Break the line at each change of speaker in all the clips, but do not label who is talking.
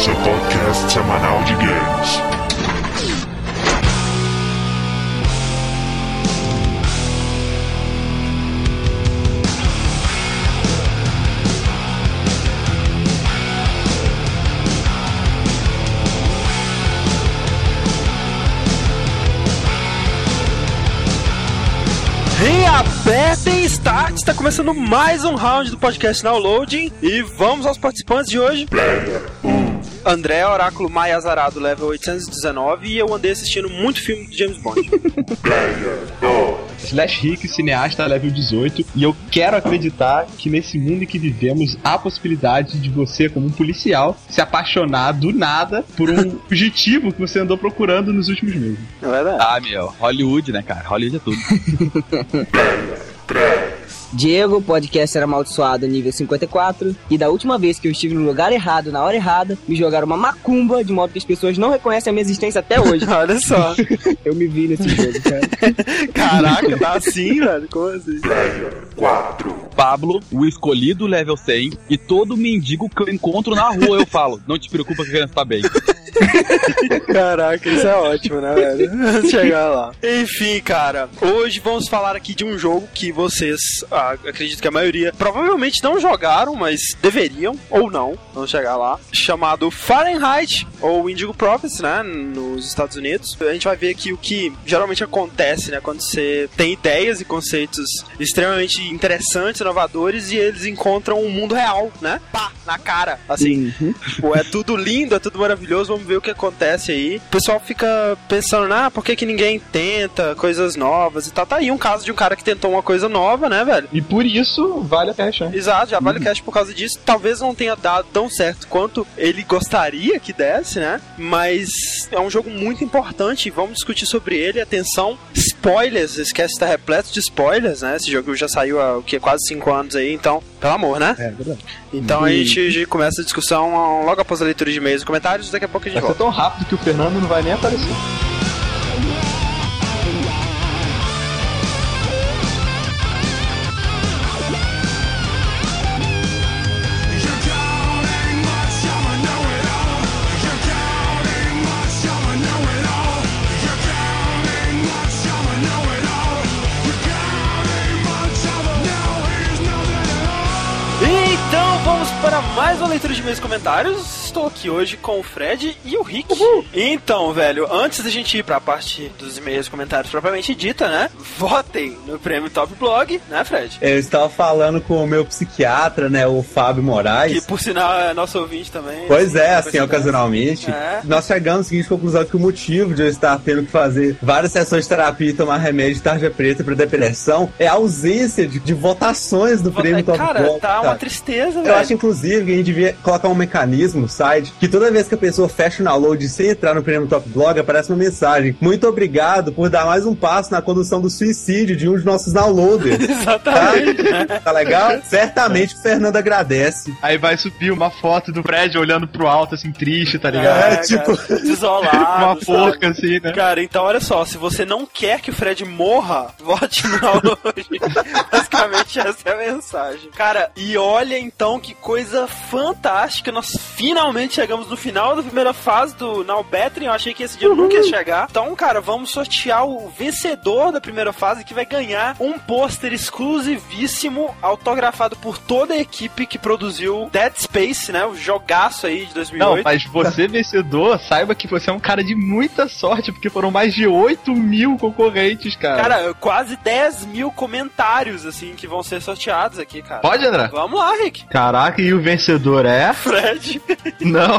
seu podcast semanal de games.
Reapertem Start, está começando mais um round do podcast Downloading e vamos aos participantes de hoje. André, Oráculo Maia Azarado, level 819 e eu andei assistindo muito filme de James Bond.
Slash Rick, cineasta level 18, e eu quero acreditar que nesse mundo em que vivemos há a possibilidade de você, como um policial, se apaixonar do nada por um fugitivo que você andou procurando nos últimos meses.
É verdade.
Ah, meu, Hollywood, né, cara? Hollywood é tudo.
Diego, podcast era amaldiçoado nível 54. E da última vez que eu estive no lugar errado, na hora errada, me jogaram uma macumba, de modo que as pessoas não reconhecem a minha existência até hoje.
Olha só.
eu me vi nesse jogo, cara.
Caraca, tá assim, velho? Como assim?
Pablo, o escolhido level 100, e todo mendigo que eu encontro na rua eu falo, não te preocupa que a criança tá bem.
Caraca, isso é ótimo, né, velho? Vamos chegar lá. Enfim, cara, hoje vamos falar aqui de um jogo que vocês, ah, acredito que a maioria, provavelmente não jogaram, mas deveriam, ou não, vamos chegar lá, chamado Fahrenheit, ou Indigo Profits, né, nos Estados Unidos. A gente vai ver aqui o que geralmente acontece, né, quando você tem ideias e conceitos extremamente interessantes, inovadores, e eles encontram um mundo real, né, pá, na cara, assim. Tipo, é tudo lindo, é tudo maravilhoso, vamos ver o que acontece aí. O pessoal fica pensando, ah, por que, que ninguém tenta coisas novas e tal. Tá aí um caso de um cara que tentou uma coisa nova, né, velho?
E por isso, vale a cash, né?
Exato, já vale o cash por causa disso. Talvez não tenha dado tão certo quanto ele gostaria que desse, né? Mas é um jogo muito importante e vamos discutir sobre ele. Atenção, spoilers, esquece estar repleto de spoilers, né? Esse jogo já saiu há o que, quase 5 anos aí, então, pelo amor, né?
É verdade.
Então a gente começa a discussão logo após a leitura de e-mails e comentários. Daqui a pouco a gente
Vai ser
volta.
tão rápido que o Fernando não vai nem aparecer.
Leitura de meus comentários. Estou aqui hoje com o Fred e o Rick. Então, velho, antes da gente ir para a parte dos e-mails e comentários propriamente dita, né? Votem no prêmio Top Blog, né, Fred?
Eu estava falando com o meu psiquiatra, né, o Fábio
Que
Moraes.
por sinal é nosso ouvinte também.
Pois é,
Assim,
assim, ocasionalmente.
É.
Nós chegamos à seguinte conclusão que o motivo de eu estar tendo que fazer várias sessões de terapia e tomar remédio de tarja preta para depressão é a ausência de, de votações do prêmio Top
Cara,
Blog,
tá uma
cara.
tristeza,
Eu
velho.
acho, inclusive, que a gente devia colocar um mecanismo site que toda vez que a pessoa fecha o download sem entrar no prêmio Top Blog, aparece uma mensagem. Muito obrigado por dar mais um passo na condução do suicídio de um de nossos downloaders.
Exatamente.
Tá, tá legal? Certamente o Fernando agradece.
Aí vai subir uma foto do Fred olhando pro alto, assim, triste, tá ligado?
É,
cara,
tipo-
desolado.
uma forca, assim, né?
Cara, então olha só, se você não quer que o Fred morra, vote no download. Basicamente essa é a mensagem. Cara, e olha então que coisa fantástica, nós finalmente chegamos no final da primeira fase do Now Bettering, eu achei que esse dia nunca ia chegar. Então, cara, vamos sortear o vencedor da primeira fase que vai ganhar um pôster exclusivíssimo autografado por toda a equipe que produziu Dead Space, né, o jogaço aí de 2008.
Não, mas você vencedor, saiba que você é um cara de muita sorte, porque foram mais de 8 mil concorrentes, cara.
Cara, quase 10 mil comentários, assim, que vão ser sorteados aqui, cara.
Pode, André?
Vamos lá, Rick.
Caraca, e o vencedor é?
Fred.
Não.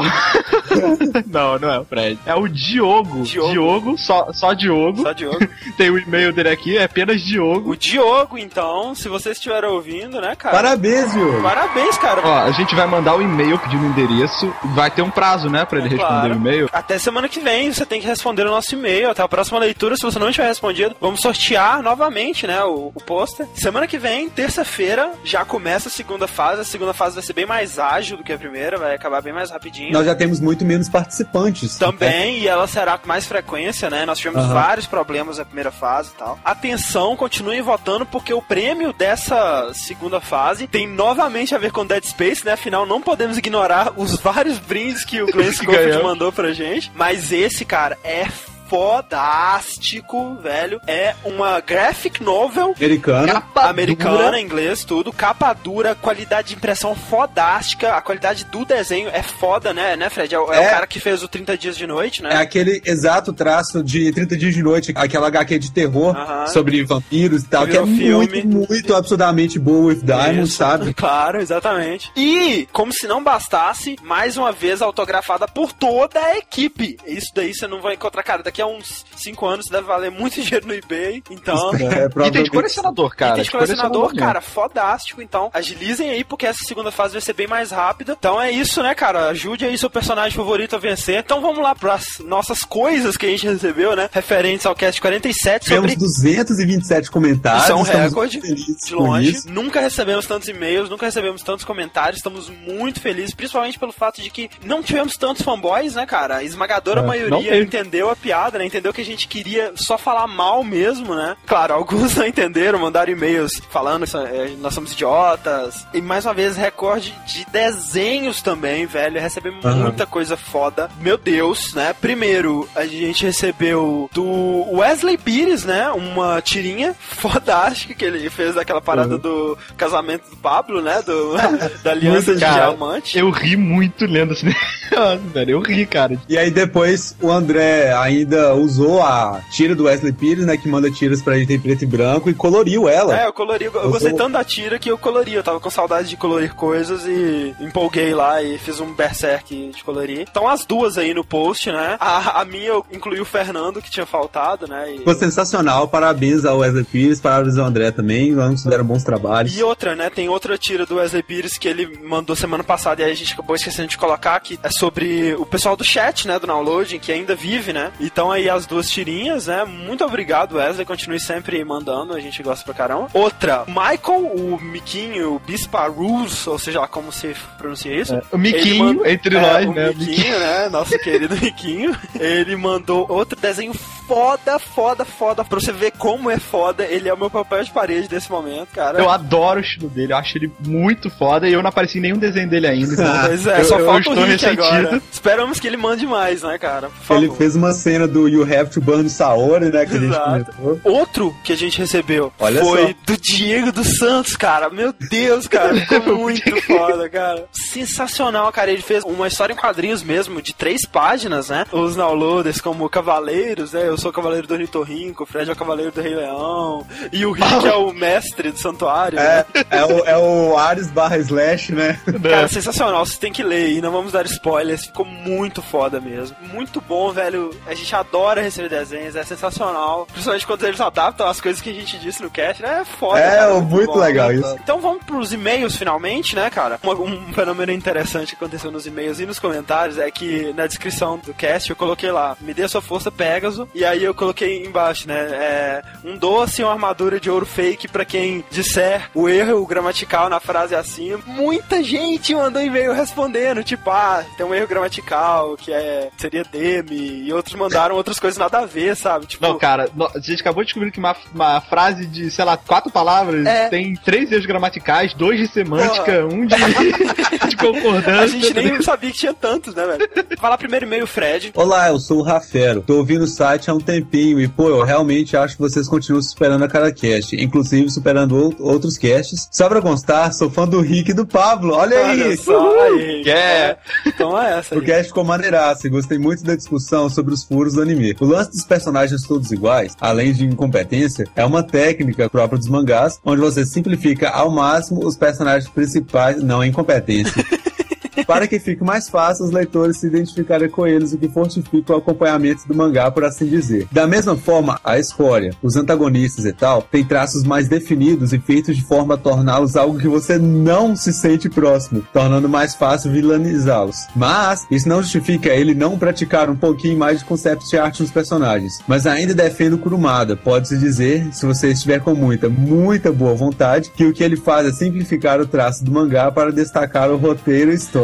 não, não é o Fred. É o Diogo.
Diogo.
só, só Diogo.
Só Diogo.
Tem o e-mail dele aqui, é apenas Diogo.
O Diogo, então, se vocês estiverem ouvindo, né, cara?
Parabéns, Diogo.
Parabéns, cara.
Ó, a gente vai mandar o e-mail pedindo o endereço. Vai ter um prazo, né, pra ele responder
Claro.
o e-mail.
Até semana que vem você tem que responder o nosso e-mail. Até a próxima leitura, se você não tiver respondido, vamos sortear novamente, né, o, o pôster. Semana que vem, terça-feira, já começa a segunda fase. A segunda fase vai vai ser bem mais ágil do que a primeira, vai acabar bem mais rapidinho.
Nós já temos muito menos participantes.
Também, e ela será com mais frequência, né? Nós tivemos
Aham.
vários problemas na primeira fase e tal. Atenção, continuem votando, porque o prêmio dessa segunda fase tem novamente a ver com Dead Space, né? Afinal, não podemos ignorar os vários brindes que o Glenn Schofield mandou pra gente. Mas esse, cara, é fodástico, velho. É uma graphic novel
Americana.
Capa
americana,
dura.
inglês, tudo. Capa dura, qualidade de impressão fodástica. A qualidade do desenho é foda, né, né Fred? É, o- é o
É.
cara que fez o 30 Dias de Noite, né?
É aquele exato traço de 30 dias de noite, aquela HQ de terror
Aham.
sobre vampiros e tal, que é
filme.
muito, muito absurdamente boa with Diamond,
Isso,
sabe?
Claro, exatamente. E, como se não bastasse, mais uma vez autografada por toda a equipe. Isso daí você não vai encontrar, cara. Daqui a uns 5 anos deve valer muito dinheiro no eBay. Então.
É,
E tem de colecionador, cara.
Item de colecionador,
mesmo.
cara, fodástico. Então, agilizem aí, porque essa segunda fase vai ser bem mais rápida. Então é isso, né, cara? Ajude aí seu personagem favorito a vencer. Então vamos lá pras nossas coisas que a gente recebeu, né? Referentes ao cast 47 sobre
Tivemos 227 comentários.
Isso é um recorde, de longe. Nunca recebemos tantos e-mails, nunca recebemos tantos comentários. Estamos muito felizes, principalmente pelo fato de que não tivemos tantos fanboys, né, cara? A esmagadora
É,
maioria entendeu a piada, né? Entendeu que a gente queria só falar mal mesmo, né? Claro, alguns não entenderam, mandaram e-mails falando que é, nós somos idiotas. E mais uma vez, recorde de desenhos também, velho. Recebemos
Aham.
muita coisa foda. Meu Deus, né? Primeiro, a gente recebeu do Wesley Pires, né? Uma tirinha fodástica que ele fez daquela parada do casamento do Pablo, né? Do, da aliança de diamante.
Eu ri muito lendo esse negócio, velho. Eu ri, cara.
E aí depois o André ainda usou a tira do Wesley Pires, né? Que manda tiras pra gente em preto e branco e coloriu ela.
É, eu colori, eu
Eu
gostei tanto da tira que eu colori. Eu tava com saudade de colorir coisas e empolguei lá e fiz um berserk de colorir. Então as duas aí no post, né? A, a minha eu incluí o Fernando, que tinha faltado, né? E,
Ficou sensacional, parabéns ao Wesley Pires, parabéns ao André também, ambos fizeram bons trabalhos.
E outra, né? Tem outra tira do Wesley Pires que ele mandou semana passada e aí a gente acabou esquecendo de colocar, que é sobre o pessoal do chat, né? Do downloading, que ainda vive, né? Então aí as duas tirinhas, né? Muito obrigado, Wesley. Continue sempre mandando, a gente gosta pra caramba. Outra, Michael, o Miquinho, o Bispa Rules, ou seja como se pronuncia isso.
O Miquinho,
manda-
entre
É,
nós, né? O
Miquinho, né? Nosso querido Miquinho. Ele mandou outro desenho foda, foda, foda. Pra você ver como é foda. Ele é o meu papel de parede desse momento, cara.
Eu adoro o estilo dele, eu acho ele muito foda e eu não apareci em nenhum desenho dele ainda. Então
Pois é,
eu,
só
eu
falta o
estou
Rick
ressentido.
agora. Esperamos que ele mande mais, né, cara? Por favor.
Ele fez uma cena do You Have to Burn Saori, né? Que a gente
Exato.
comentou.
Outro que a gente recebeu
Olha
foi
só.
do Diego dos Santos, cara. Meu Deus, cara. Ficou muito foda, cara. Sensacional, cara. Ele fez uma história em quadrinhos mesmo, de três páginas, né? Os downloaders como cavaleiros, né? Eu sou o cavaleiro do Ornitorrinco, o Fred é o cavaleiro do Rei Leão. E o Rick é o mestre do santuário, né?
É, é, o, é o Ares barra Slash, né?
Cara, sensacional, você tem que ler e não vamos dar spoilers, ficou muito foda mesmo. Muito bom, velho. A gente adora receber desenhos, é sensacional. Principalmente quando eles adaptam as coisas que a gente disse no cast, né? É foda.
É,
cara,
muito
bom.
legal isso.
Então vamos pros e-mails finalmente, né, cara? Um, um fenômeno interessante que aconteceu nos e-mails e nos comentários é que na descrição do cast eu coloquei lá, me dê a sua força Pegasus, e aí eu coloquei embaixo, né, é, um doce e uma armadura de ouro fake pra quem disser o erro gramatical na frase acima. Muita gente mandou e-mail respondendo, tipo, ah, tem um erro gramatical que é seria demi, e outros mandaram outras coisas nada a ver, sabe? Tipo,
Não, cara, a gente acabou de descobrir que uma, uma frase de, sei lá, quatro palavras
É.
tem três erros gramaticais, dois de semântica, um de, de concordância.
a gente nem sabia que tinha tantos, né, velho? Falar primeiro e-mail, Fred.
Olá, eu sou o Rafero. Tô ouvindo o site há um tempinho e, pô, eu realmente acho que vocês continuam superando a cada cast, inclusive superando ou- outros casts. Só pra constar, sou fã do Rick e do Pablo. Olha aí!
Olha só, aí.
Yeah.
Toma essa.
O
aí.
cast ficou maneiraço e gostei muito da discussão sobre os furos do anime. O lance dos personagens todos iguais, além de incompetência, é uma técnica própria dos mangás, onde você simplifica ao máximo os personagens principais, não a incompetência. para que fique mais fácil os leitores se identificarem com eles, o que fortifica o acompanhamento do mangá, por assim dizer. Da mesma forma, a escória, os antagonistas e tal, têm traços mais definidos e feitos de forma a torná-los algo que você não se sente próximo, tornando mais fácil vilanizá-los. Mas, isso não justifica ele não praticar um pouquinho mais de concept art nos personagens. Mas ainda defendo Kurumada, pode-se dizer, se você estiver com muita, muita boa vontade, que o que ele faz é simplificar o traço do mangá para destacar o roteiro e história.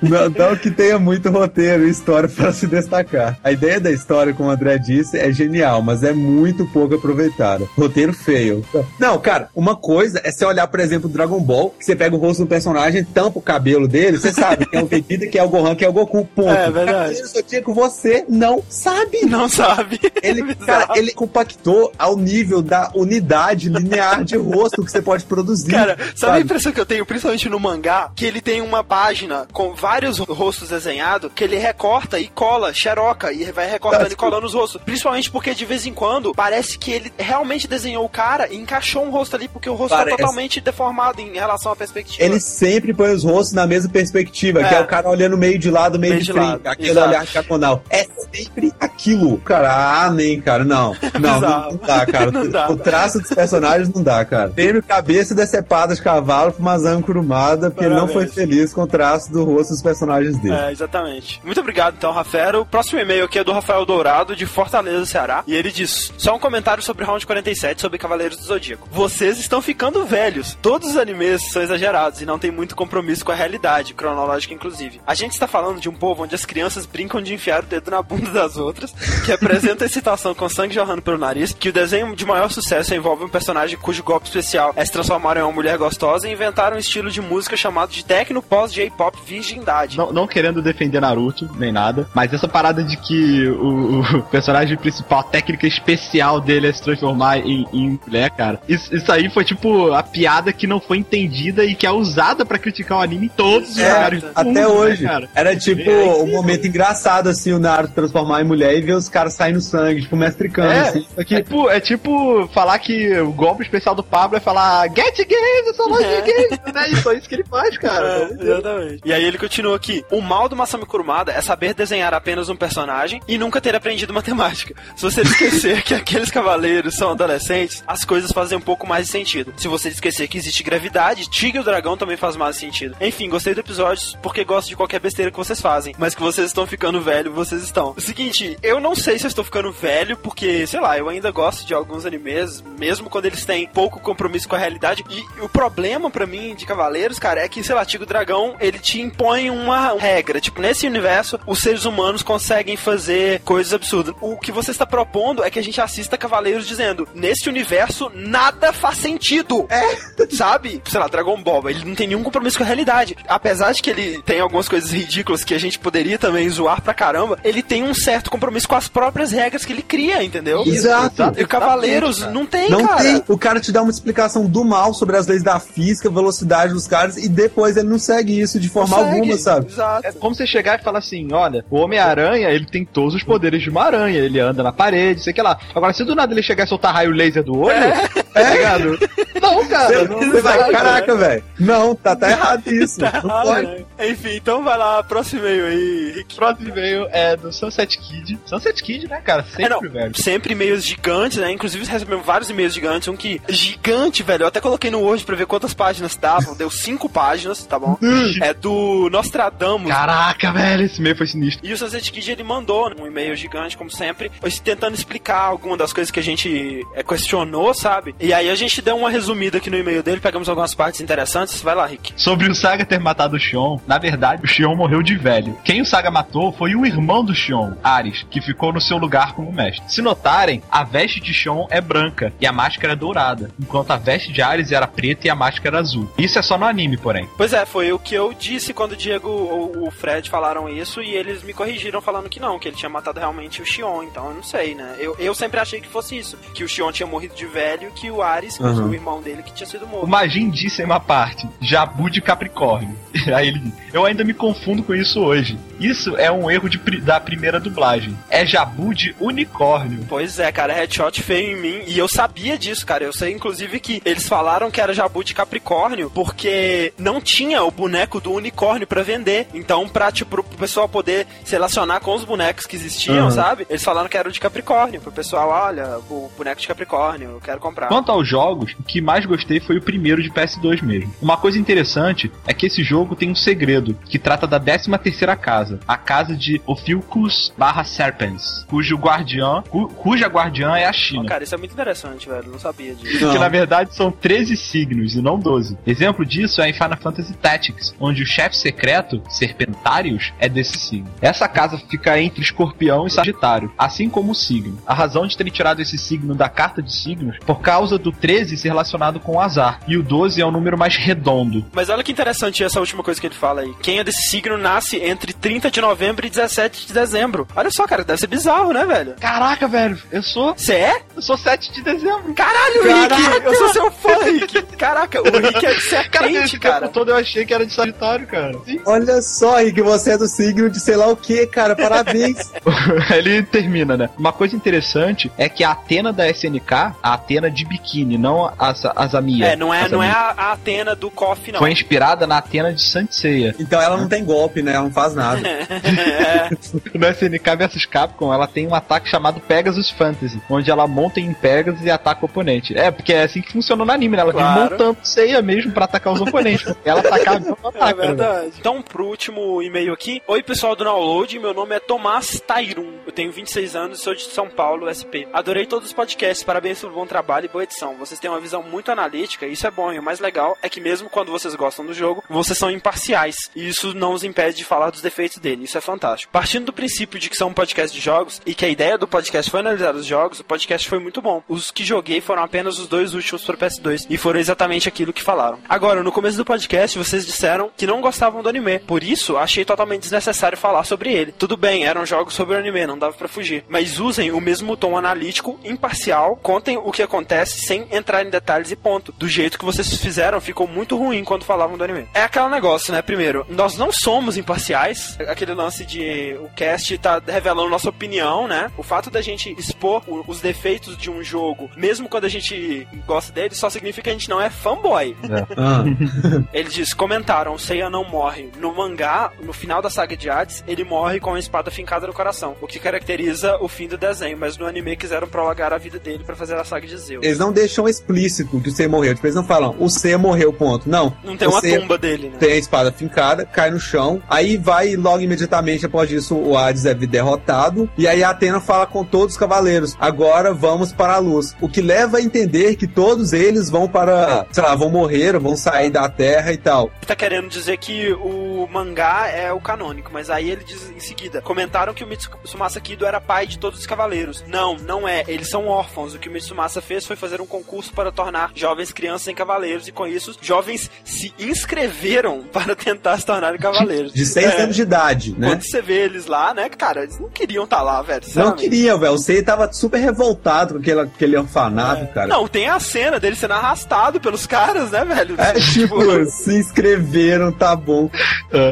Não, não que tenha muito roteiro e história para se destacar. A ideia da história, como o André disse, é genial, mas é muito pouco aproveitada. Roteiro feio. Não, cara, uma coisa é você olhar, por exemplo, Dragon Ball, que você pega o rosto do personagem, tampa o cabelo dele, você sabe que é o Vegeta, que é o Gohan, que é o Goku, ponto.
É verdade.
Cara, Só tinha que você não sabe.
Não sabe.
Ele,
Bizarro.
cara, ele compactou ao nível da unidade linear de rosto que você pode produzir.
Cara, sabe a impressão que eu tenho, principalmente no mangá, que ele tem uma página com vários rostos desenhados, que ele recorta e cola, xeroca, e vai recortando e colando os rostos. Principalmente porque de vez em quando parece que ele realmente desenhou o cara e encaixou um rosto ali, porque o rosto
Parece.
tá totalmente deformado em relação à perspectiva.
Ele sempre põe os rostos na mesma perspectiva, que
É.
é o cara olhando meio de lado, meio,
Meio
de
de
frente. Aquele
exato.
olhar diagonal. É sempre aquilo. Cara, ah, nem, cara, não. Não, não, não dá, cara.
Não dá.
O traço dos personagens não dá, cara. Teve cabeça decepada de cavalo pra Mazan Kurumada, porque ele não foi
Parabéns.
feliz com o traço do rosto dos personagens dele.
É, exatamente. Muito obrigado, então, Rafael. O próximo e-mail aqui é do Rafael Dourado, de Fortaleza, Ceará. E ele diz: Só um comentário sobre Round 47, sobre Cavaleiros do Zodíaco. Vocês estão ficando velhos. Todos os animes são exagerados e não tem muito compromisso com a realidade, cronológica inclusive. A gente está falando de um povo onde as crianças brincam de enfiar o dedo na bunda das outras, que apresenta excitação com sangue jorrando pelo nariz, que o desenho de maior sucesso envolve um personagem cujo golpe especial é se transformar em uma mulher gostosa e inventar um estilo de música chamado de techno pós J-pop virgindade.
Não, não querendo defender Naruto, nem nada, mas essa parada de que o, o personagem principal, a técnica especial dele é se transformar em, em mulher, cara. Isso, isso aí foi tipo a piada que não foi entendida e que é usada pra criticar o anime em todos os
É,
lugares. do
até
mundo, né,
hoje.
cara?
Era tipo um momento engraçado, assim, o Naruto transformar em mulher e ver os caras saindo sangue, tipo, mestre Kami,
É,
assim. Só que
é, tipo, é tipo falar que o golpe especial do Pablo é falar Get games, eu sou loja
É.
de games, né? E só isso que ele faz, cara.
É, exatamente. E aí ele continua aqui. O mal do Masami Kurumada é saber desenhar apenas um personagem e nunca ter aprendido matemática. Se você esquecer que aqueles cavaleiros são adolescentes, as coisas fazem um pouco mais de sentido. Se você esquecer que existe gravidade, Tigre o Dragão também faz mais sentido. Enfim, gostei do episódio porque gosto de qualquer besteira que vocês fazem, mas que vocês estão ficando velho, vocês estão. O seguinte, eu não sei se eu estou ficando velho porque, sei lá, eu ainda gosto de alguns animes, mesmo quando eles têm pouco compromisso com a realidade. E o problema pra mim de Cavaleiros, cara, é que, sei lá, Tigo Dragão, ele te impõe uma regra. Tipo, nesse universo, os seres humanos conseguem fazer coisas absurdas. O que você está propondo é que a gente assista Cavaleiros dizendo, nesse universo, nada faz sentido. É. Sabe? Sei lá, Dragon Ball, ele não tem nenhum compromisso com a realidade. Apesar de que ele tem algumas coisas ridículas que a gente poderia também zoar pra caramba, ele tem um certo compromisso com as próprias regras que ele cria, entendeu?
Exato.
E Cavaleiros não tem,
Não
cara.
tem. O cara te dá uma explicação do mal sobre as leis da física, velocidade dos caras, e depois ele não segue isso de forma
Consegue.
alguma, sabe?
Exato.
É como você chegar e falar assim, olha, o Homem-Aranha, ele tem todos os poderes de uma aranha, ele anda na parede, sei que lá. Agora, se do nada ele chegar e soltar raio laser do olho, tá ligado? Não, cara, não,
Você vai,
Exato,
caraca, velho. Não, tá, tá errado isso. Não
Ah,
pode.
né? Enfim, então vai lá, próximo e-mail aí, Rick.
Próximo e-mail é do Sunset Kid. Sunset Kid, né, cara? Sempre,
É, não,
velho.
sempre e-mails gigantes, né? Inclusive recebemos vários e-mails gigantes. Um que. Gigante, velho. Eu até coloquei no Word pra ver quantas páginas davam. Deu cinco páginas, tá bom? é do Nostradamus.
Caraca, velho, esse e-mail foi sinistro.
E o Sunset Kid ele mandou um e-mail gigante, como sempre, tentando explicar alguma das coisas que a gente é, questionou, sabe? E aí a gente deu uma resumida aqui no e-mail dele, pegamos algumas partes interessantes. Vai lá, Rick.
Sobre o Saga ter matado o Shion, na verdade, o Shion morreu de velho. Quem o Saga matou foi o irmão do Shion, Ares, que ficou no seu lugar como mestre. Se notarem, a veste de Shion é branca e a máscara é dourada, enquanto a veste de Ares era preta e a máscara azul. Isso é só no anime, porém.
Pois é, foi o que eu disse quando o Diego ou o Fred falaram isso e eles me corrigiram falando que não, que ele tinha matado realmente o Xion, então eu não sei, né? Eu, eu sempre achei que fosse isso, que o Xion tinha morrido de velho e que o Ares, que
Uhum.
o irmão dele, que tinha sido
O
morto.
Magin disse em uma parte, Jabu de Capricórnio. Aí ele diz, eu ainda me confundo com isso hoje. Isso é um erro de da primeira dublagem. É Jabu de Unicórnio.
Pois é, cara, headshot feio em mim. E eu sabia disso, cara. Eu sei, inclusive, que eles falaram que era Jabu de Capricórnio porque não tinha o boneco do unicórnio pra vender. Então, pra, tipo, pro pessoal poder se relacionar com os bonecos que existiam,
Uhum.
sabe? Eles falaram que era o de Capricórnio. Pro pessoal, olha, o boneco de Capricórnio, eu quero comprar.
Quanto aos jogos, o que mais gostei foi o primeiro de PS2 mesmo. Uma coisa interessante é que esse jogo tem um segredo, que trata da 13 terceira casa, a casa de Ophiuchus barra Serpens, cujo guardião, cu- cuja guardiã é a China.
cara, isso é muito interessante, velho. Não sabia disso.
Que na verdade são 13 signos e não 12. Exemplo disso é em Final Fantasy Tactics, onde o chefe secreto, Serpentários, é desse signo. Essa casa fica entre Escorpião e Sagitário, assim como o signo. A razão de terem tirado esse signo da carta de signos por causa do 13 ser relacionado com o azar, e o 12 é o número mais redondo.
Mas olha que interessante essa última coisa que ele fala aí. Quem é desse signo nasce entre 30 de novembro e 17 de dezembro. Olha só, cara, deve ser bizarro, né, velho?
Caraca, velho, eu sou.
Você é?
Eu sou 7 de dezembro.
Caralho, Rick! Eu sou seu fã, Rick! Caraca, o Rick é de serpente, cara.
tempo todo eu achei que era de Sagitário, cara. Sim.
Olha só, Rick, você é do signo de sei lá o que, cara. Parabéns.
Ele termina, né? Uma coisa interessante é que a Atena da SNK, a Atena de biquíni, não a, a Zamia.
É, não é,
A
não é a, a Atena do KOF, não.
Foi inspirada na Atena de Sanseia.
Então ela não tem golpe, né? Ela não faz nada.
É,
No SNK vs Capcom, ela tem um ataque chamado Pegasus Fantasy, onde ela monta em Pegasus e ataca o oponente. É, porque é assim que funciona no anime, né? Ela
Claro.
montando Seiya mesmo pra atacar os oponentes. ela atacar
é
ataca. né?
Verdade. Então, pro último e-mail aqui. Oi, pessoal do Download. Meu nome é Tomás Tairum. Eu tenho 26 anos e sou de São Paulo, SP. Adorei todos os podcasts. Parabéns pelo bom trabalho e boa edição. Vocês têm uma visão muito analítica e isso é bom. E o mais legal é que mesmo quando vocês gostam do jogo, vocês são imparciais. E isso não os impede de falar dos defeitos dele. Isso é fantástico. Partindo do princípio de que são um podcast de jogos e que a ideia do podcast foi analisar os jogos, o podcast foi muito bom. Os que joguei foram apenas os dois últimos para PS2 e foram exatamente aquilo que falaram. Agora, no começo do podcast, vocês disseram que não gostavam do anime. Por isso, achei totalmente desnecessário falar sobre ele. Tudo bem, eram jogos sobre o anime, não dava pra fugir. Mas usem o mesmo tom analítico, imparcial, contem o que acontece sem entrar em detalhes e ponto. Do jeito que vocês fizeram, ficou muito ruim quando falavam do anime. É aquele negócio, né? Primeiro, nós não somos imparciais. Aquele lance de o cast tá revelando nossa opinião, né? O fato da gente expor os defeitos de um jogo, mesmo quando a gente gosta dele, só significa que a gente não é fanboy.
Ah.
Ele diz: comentaram, Seiya não morre. No mangá, no final da saga de Hades, ele morre com a espada fincada no coração, o que caracteriza o fim do desenho, mas no anime quiseram prolongar a vida dele pra fazer a saga de Zeus.
Eles não deixam explícito que o C morreu. Tipo, eles não falam, o C morreu, ponto. Não.
Não tem uma
C
tumba dele, né?
Tem a espada fincada, cai no chão, aí vai logo imediatamente após isso o Hades é derrotado, e aí a Atena fala com todos os cavaleiros, agora vamos para a luz. O que leva a entender que todos eles vão para, sei lá, vão morrer, vão sair da Terra e tal.
Tá querendo dizer que o mangá é o canônico, mas aí ele diz em seguida: comentaram que o Mitsumasa Kido era pai de todos os cavaleiros. Não, não é. Eles são órfãos. O que o Mitsumasa fez foi fazer um concurso para tornar jovens crianças em cavaleiros, e com isso, jovens se inscreveram para tentar se tornarem cavaleiros.
De seis
É.
anos de idade, né?
Quando você vê eles lá, né, cara, eles não queriam estar lá, velho.
Não
sinceramente.
queria, velho. O Sei tava super revoltado com aquele, aquele orfanato, cara.
Não, tem a cena dele sendo arrastado pelos caras, né, velho?
É tipo, se inscreveram, tá bom.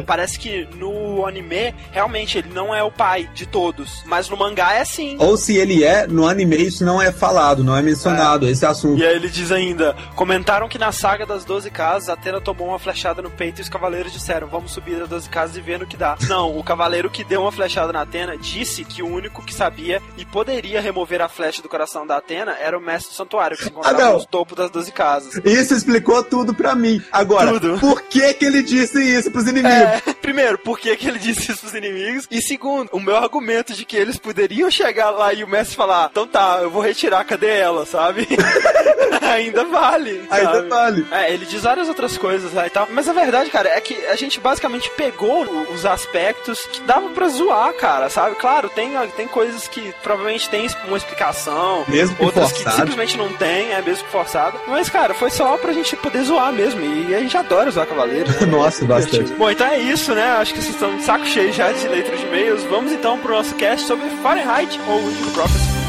Parece que no anime, realmente, ele não é o pai de todos. Mas no mangá é sim.
Ou se ele é, no anime isso não é falado, não é mencionado, esse assunto.
E aí ele diz ainda: comentaram que na saga das 12 casas, Atena tomou uma flechada no peito e os cavaleiros disseram: vamos subir das 12 casas e ver no que dá. Não, o cavaleiro que deu uma flechada na Atena disse que o único que sabia e poderia remover a flecha do coração da Atena era o mestre do santuário, que se encontrava
Ah, não.
nos topos das 12 casas.
Isso explicou tudo pra mim. Agora,
Tudo.
por que que ele disse isso pros inimigos?
É, primeiro, por que, que ele disse isso pros inimigos? E segundo, o meu argumento de que eles poderiam chegar lá e o mestre falar: então tá, eu vou retirar, cadê ela, sabe? Ainda vale.
Ainda
sabe?
vale.
É, ele diz várias outras coisas lá e tal. Mas a verdade, cara, é que a gente basicamente pegou o- os aspectos que dava pra zoar, cara, sabe? Claro, tem, tem coisas que provavelmente tem uma explicação.
Mesmo que
outras que
forçado.
simplesmente não tem, é mesmo que forçado. Mas, cara, foi só pra gente poder zoar mesmo. E a gente adora zoar cavaleiro. né?
Nossa, bastante.
Bom, então é isso, né? Acho que vocês estão de saco cheio já de leitura de e-mails. Vamos então pro nosso cast sobre Fahrenheit ou Indigo Prophecy.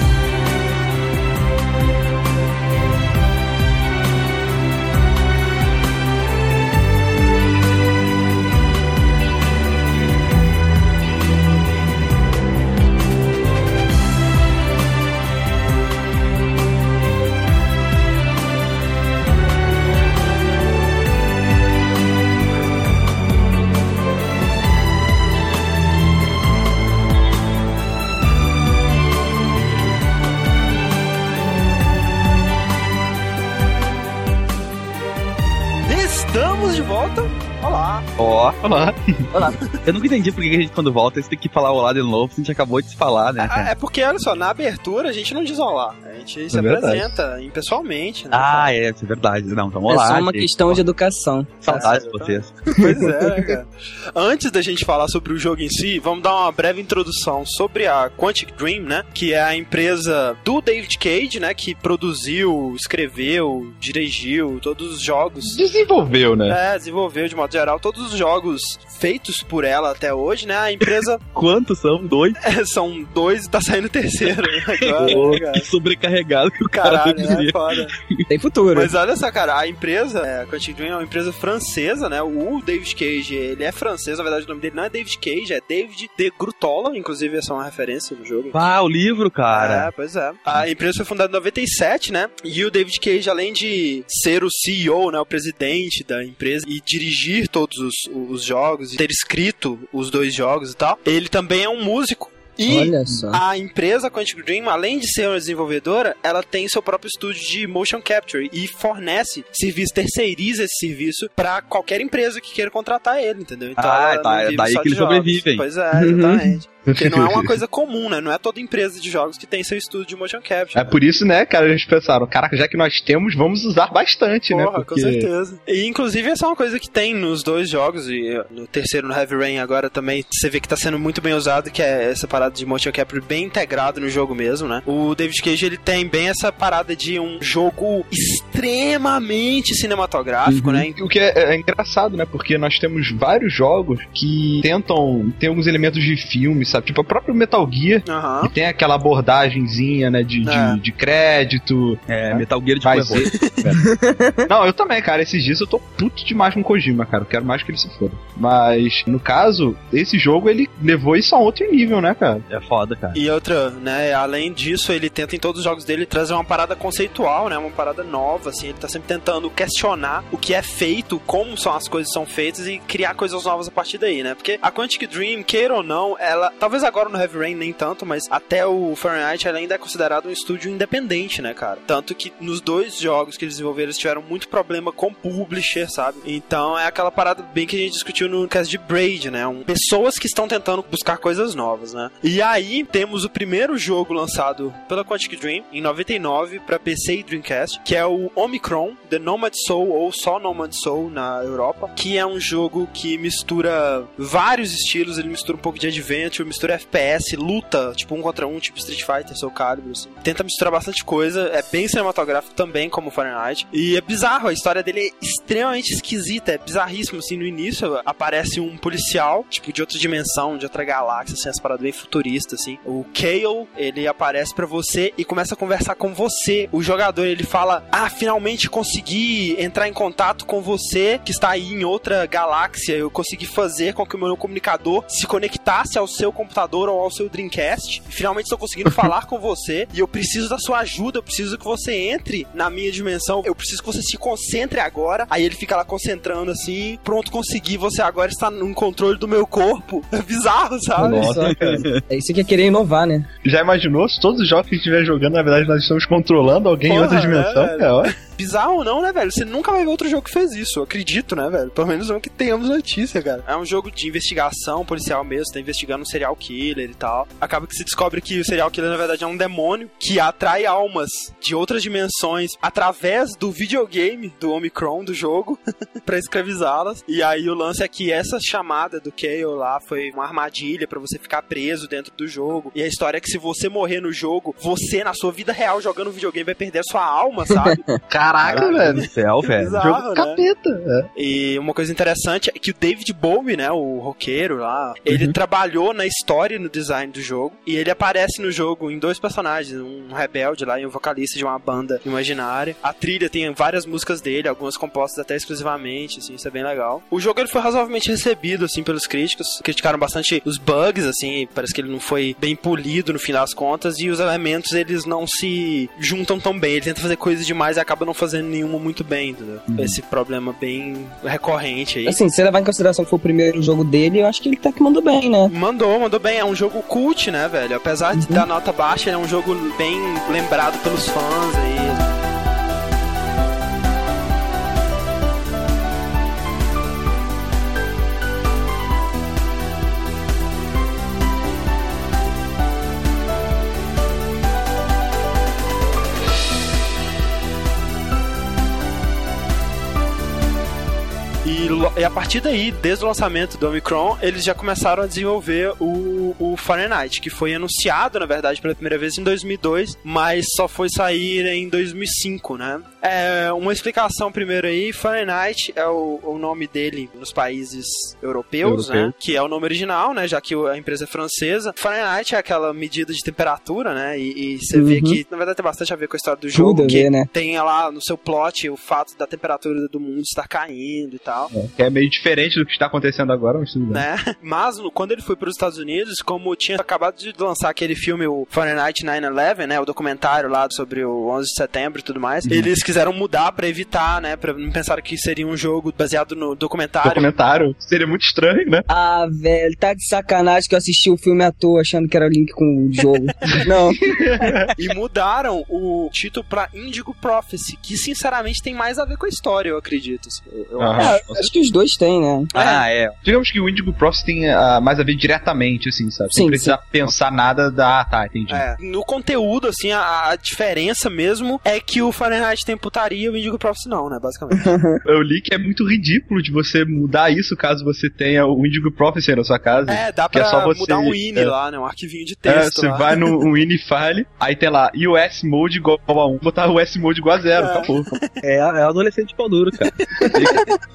Olá.
Olá.
Eu nunca entendi por que a gente, quando volta, você tem que falar olá de novo, a gente acabou de se falar, né?
Ah, é porque, olha só, na abertura a gente não diz olá. A gente se
É
apresenta impessoalmente, né?
Ah, é, isso é verdade. Não, então
é
olá.
só uma
gente.
questão de educação.
Saudades de
É,
vocês.
Pois é, né, cara. Antes da gente falar sobre o jogo em si, vamos dar uma breve introdução sobre a Quantic Dream, né? Que é a empresa do David Cage, né? Que produziu, escreveu, dirigiu todos os jogos.
Desenvolveu, né?
É, desenvolveu de modo geral todos os jogos feitos por ela até hoje, né? A empresa
Quantos são? Dois?
é, são dois e tá saindo o terceiro agora, né, cara?
Que sobrecarregado que o cara
Caralho,
não
é foda.
Tem futuro.
Mas olha só, cara, a empresa, é, a Quantic Dream é uma empresa francesa, né? O David Cage, ele é francês, na verdade o nome dele não é David Cage, é David de Grutola, inclusive essa é uma referência no jogo.
Ah, o livro, cara.
É, pois é. A empresa foi fundada em 97, né? E o David Cage, além de ser o CEO, né, o presidente da empresa e dirigir todos os, os jogos e ter escrito os dois jogos e tal, ele também é um músico. E
Olha só.
a empresa Quantic Dream, além de ser uma desenvolvedora, ela tem seu próprio estúdio de motion capture e fornece serviço, terceiriza esse serviço pra qualquer empresa que queira contratar ele, entendeu? Então
Ah, tá, é daí
só
que eles
jogos.
sobrevivem.
Pois é, exatamente. Porque não é uma coisa comum, né? Não é toda empresa de jogos que tem seu estúdio de motion capture.
É por isso, né, cara, a gente pensaram, caraca, já que nós temos, vamos usar bastante, né?
Porra, com certeza. E inclusive essa é uma coisa que tem nos dois jogos, e eh, no terceiro, no Heavy Rain, agora também você vê que tá sendo muito bem usado, que é essa parada de motion capture bem integrado no jogo mesmo, né? O David Cage, ele tem bem essa parada de um jogo extremamente cinematográfico,
Uhum.
né?
O que é, é engraçado, né? Porque nós temos vários jogos que tentam ter alguns elementos de filme, sabe? Tipo, o próprio Metal Gear,
Aham.
que tem aquela abordagenzinha, né? De, de-
É.
de crédito.
É, Metal Gear de
Vai ser. Não, eu também, cara. Esses dias eu tô puto demais com o Kojima, cara. Eu quero mais que ele se foda. Mas, no caso, esse jogo ele levou isso a outro nível, né, cara?
É foda, cara.
E outra, né, além disso, ele tenta em todos os jogos dele trazer uma parada conceitual, né, uma parada nova, assim, ele tá sempre tentando questionar o que é feito, como são as coisas que são feitas e criar coisas novas a partir daí, né? Porque a Quantic Dream, queira ou não, ela, talvez agora no Heavy Rain nem tanto, mas até o Fahrenheit ainda é considerado um estúdio independente, né, cara? Tanto que nos dois jogos que eles desenvolveram, eles tiveram muito problema com publisher, sabe? Então é aquela parada bem que a gente discutiu no caso de Braid, né? Um, pessoas que estão tentando buscar coisas novas, né? E aí temos o primeiro jogo lançado pela Quantic Dream em 99 para PC e Dreamcast, que é o Omicron, The Nomad Soul ou só Nomad Soul na Europa, que é um jogo que mistura vários estilos, ele mistura um pouco de adventure, mistura FPS, luta, tipo um contra um, tipo Street Fighter, Soul Calibur, assim. Tenta misturar bastante coisa, é bem cinematográfico também, como Fahrenheit. E é bizarro, a história dele é extremamente esquisita, é bizarríssimo, assim, no início aparece um policial, tipo, de outra dimensão, de outra galáxia, assim, as paradas bem futuristas, assim. O Kale, ele aparece pra você e começa a conversar com você. O jogador, ele fala, ah, finalmente consegui entrar em contato com você, que está aí em outra galáxia, eu consegui fazer com que o meu comunicador se conectasse ao seu ou ao seu Dreamcast. Finalmente estou conseguindo falar com você e eu preciso da sua ajuda, eu preciso que você entre na minha dimensão, eu preciso que você se concentre agora. Aí ele fica lá concentrando assim, pronto, consegui, você agora está no controle do meu corpo. É bizarro, sabe?
Olha só, cara. É isso que é querer inovar, né?
Já imaginou se todos os jogos que estiver jogando, na verdade, nós estamos controlando alguém em
Porra,
outra dimensão?
é,
ó.
Bizarro ou não, né, velho? Você nunca vai ver outro jogo que fez isso, eu acredito, né, velho? Pelo menos não que tenhamos notícia, cara. É um jogo de investigação policial mesmo, tá investigando um serial killer e tal. Acaba que se descobre que o serial killer, na verdade, é um demônio que atrai almas de outras dimensões através do videogame do Omicron do jogo pra escravizá-las. E aí o lance é que essa chamada do Kale lá foi uma armadilha pra você ficar preso dentro do jogo. E a história é que se você morrer no jogo, você, na sua vida real, jogando videogame, vai perder a sua alma, sabe?
Caraca, velho.
do céu, velho.
Bizarro,
Jogo
né?
capeta. É.
E uma coisa interessante é que o David Bowie, né, o roqueiro lá, ele trabalhou na história e no design do jogo. E ele aparece no jogo em dois personagens, um rebelde lá e um vocalista de uma banda imaginária. A trilha tem várias músicas dele, algumas compostas até exclusivamente, assim, isso é bem legal. O jogo ele foi razoavelmente recebido, assim, pelos críticos. Criticaram bastante os bugs, assim, parece que ele não foi bem polido no fim das contas. E os elementos, eles não se juntam tão bem. Ele tenta fazer coisas demais e acaba não fazendo nenhuma muito bem, entendeu? Esse problema bem recorrente aí.
Assim, se levar em consideração que foi o primeiro jogo dele, eu acho que ele tá que mandou bem, né?
Mandou, mandou bem. É um jogo cult, né, velho? Apesar de da nota baixa, ele é um jogo bem lembrado pelos fãs aí. E a partir daí, desde o lançamento do Omicron, eles já começaram a desenvolver o, o Fahrenheit, que foi anunciado, na verdade, pela primeira vez em 2002, mas só foi sair em 2005, né? É, uma explicação primeiro aí, Fahrenheit é o, o nome dele nos países europeus,
Europeu.
né? Que é o nome original, né? Já que a empresa é francesa. Fahrenheit é aquela medida de temperatura, né? E, e você vê
Uhum.
que, na verdade, tem bastante a ver com a história do jogo,
Tudo
que
ver, né?
tem lá no seu plot o fato da temperatura do mundo estar caindo e tal
Que é meio diferente do que está acontecendo agora, mas tudo bem.
né? Mas no- quando ele foi para os Estados Unidos, como tinha acabado de lançar aquele filme, o Fahrenheit 9/11, né, o documentário lá sobre o 11 de setembro e tudo mais, eles quiseram mudar para evitar, né, para não pensar que seria um jogo baseado no documentário.
Documentário seria muito estranho, né?
Ah, velho, tá de sacanagem que eu assisti o filme à toa achando que era link com o jogo. Não.
E mudaram o título pra Indigo Prophecy, que sinceramente tem mais a ver com a história, eu acredito. assim. Eu- eu
Aham.
acho.
É, acho que os dois têm, né?
Ah, é.
Digamos que o Indigo Prophecy tem ah, mais a ver diretamente, assim, sabe? Sem
Sim,
precisar pensar nada da. Ah, tá, entendi.
É, no conteúdo, assim, a, a diferença mesmo é que o Fahrenheit tem putaria e o Indigo Prophecy não, né, basicamente.
Eu li que é muito ridículo de você mudar isso caso você tenha o Indigo Prophecy na sua casa.
É, dá
Que é
pra
só você-
mudar um INI
é.
lá, né? Um arquivinho de
É,
texto
você
lá.
vai no um Inifile, aí tem lá US Mode igual a 1, botar o US Mode igual a 0,
É.
acabou.
É, é adolescente pau duro, cara.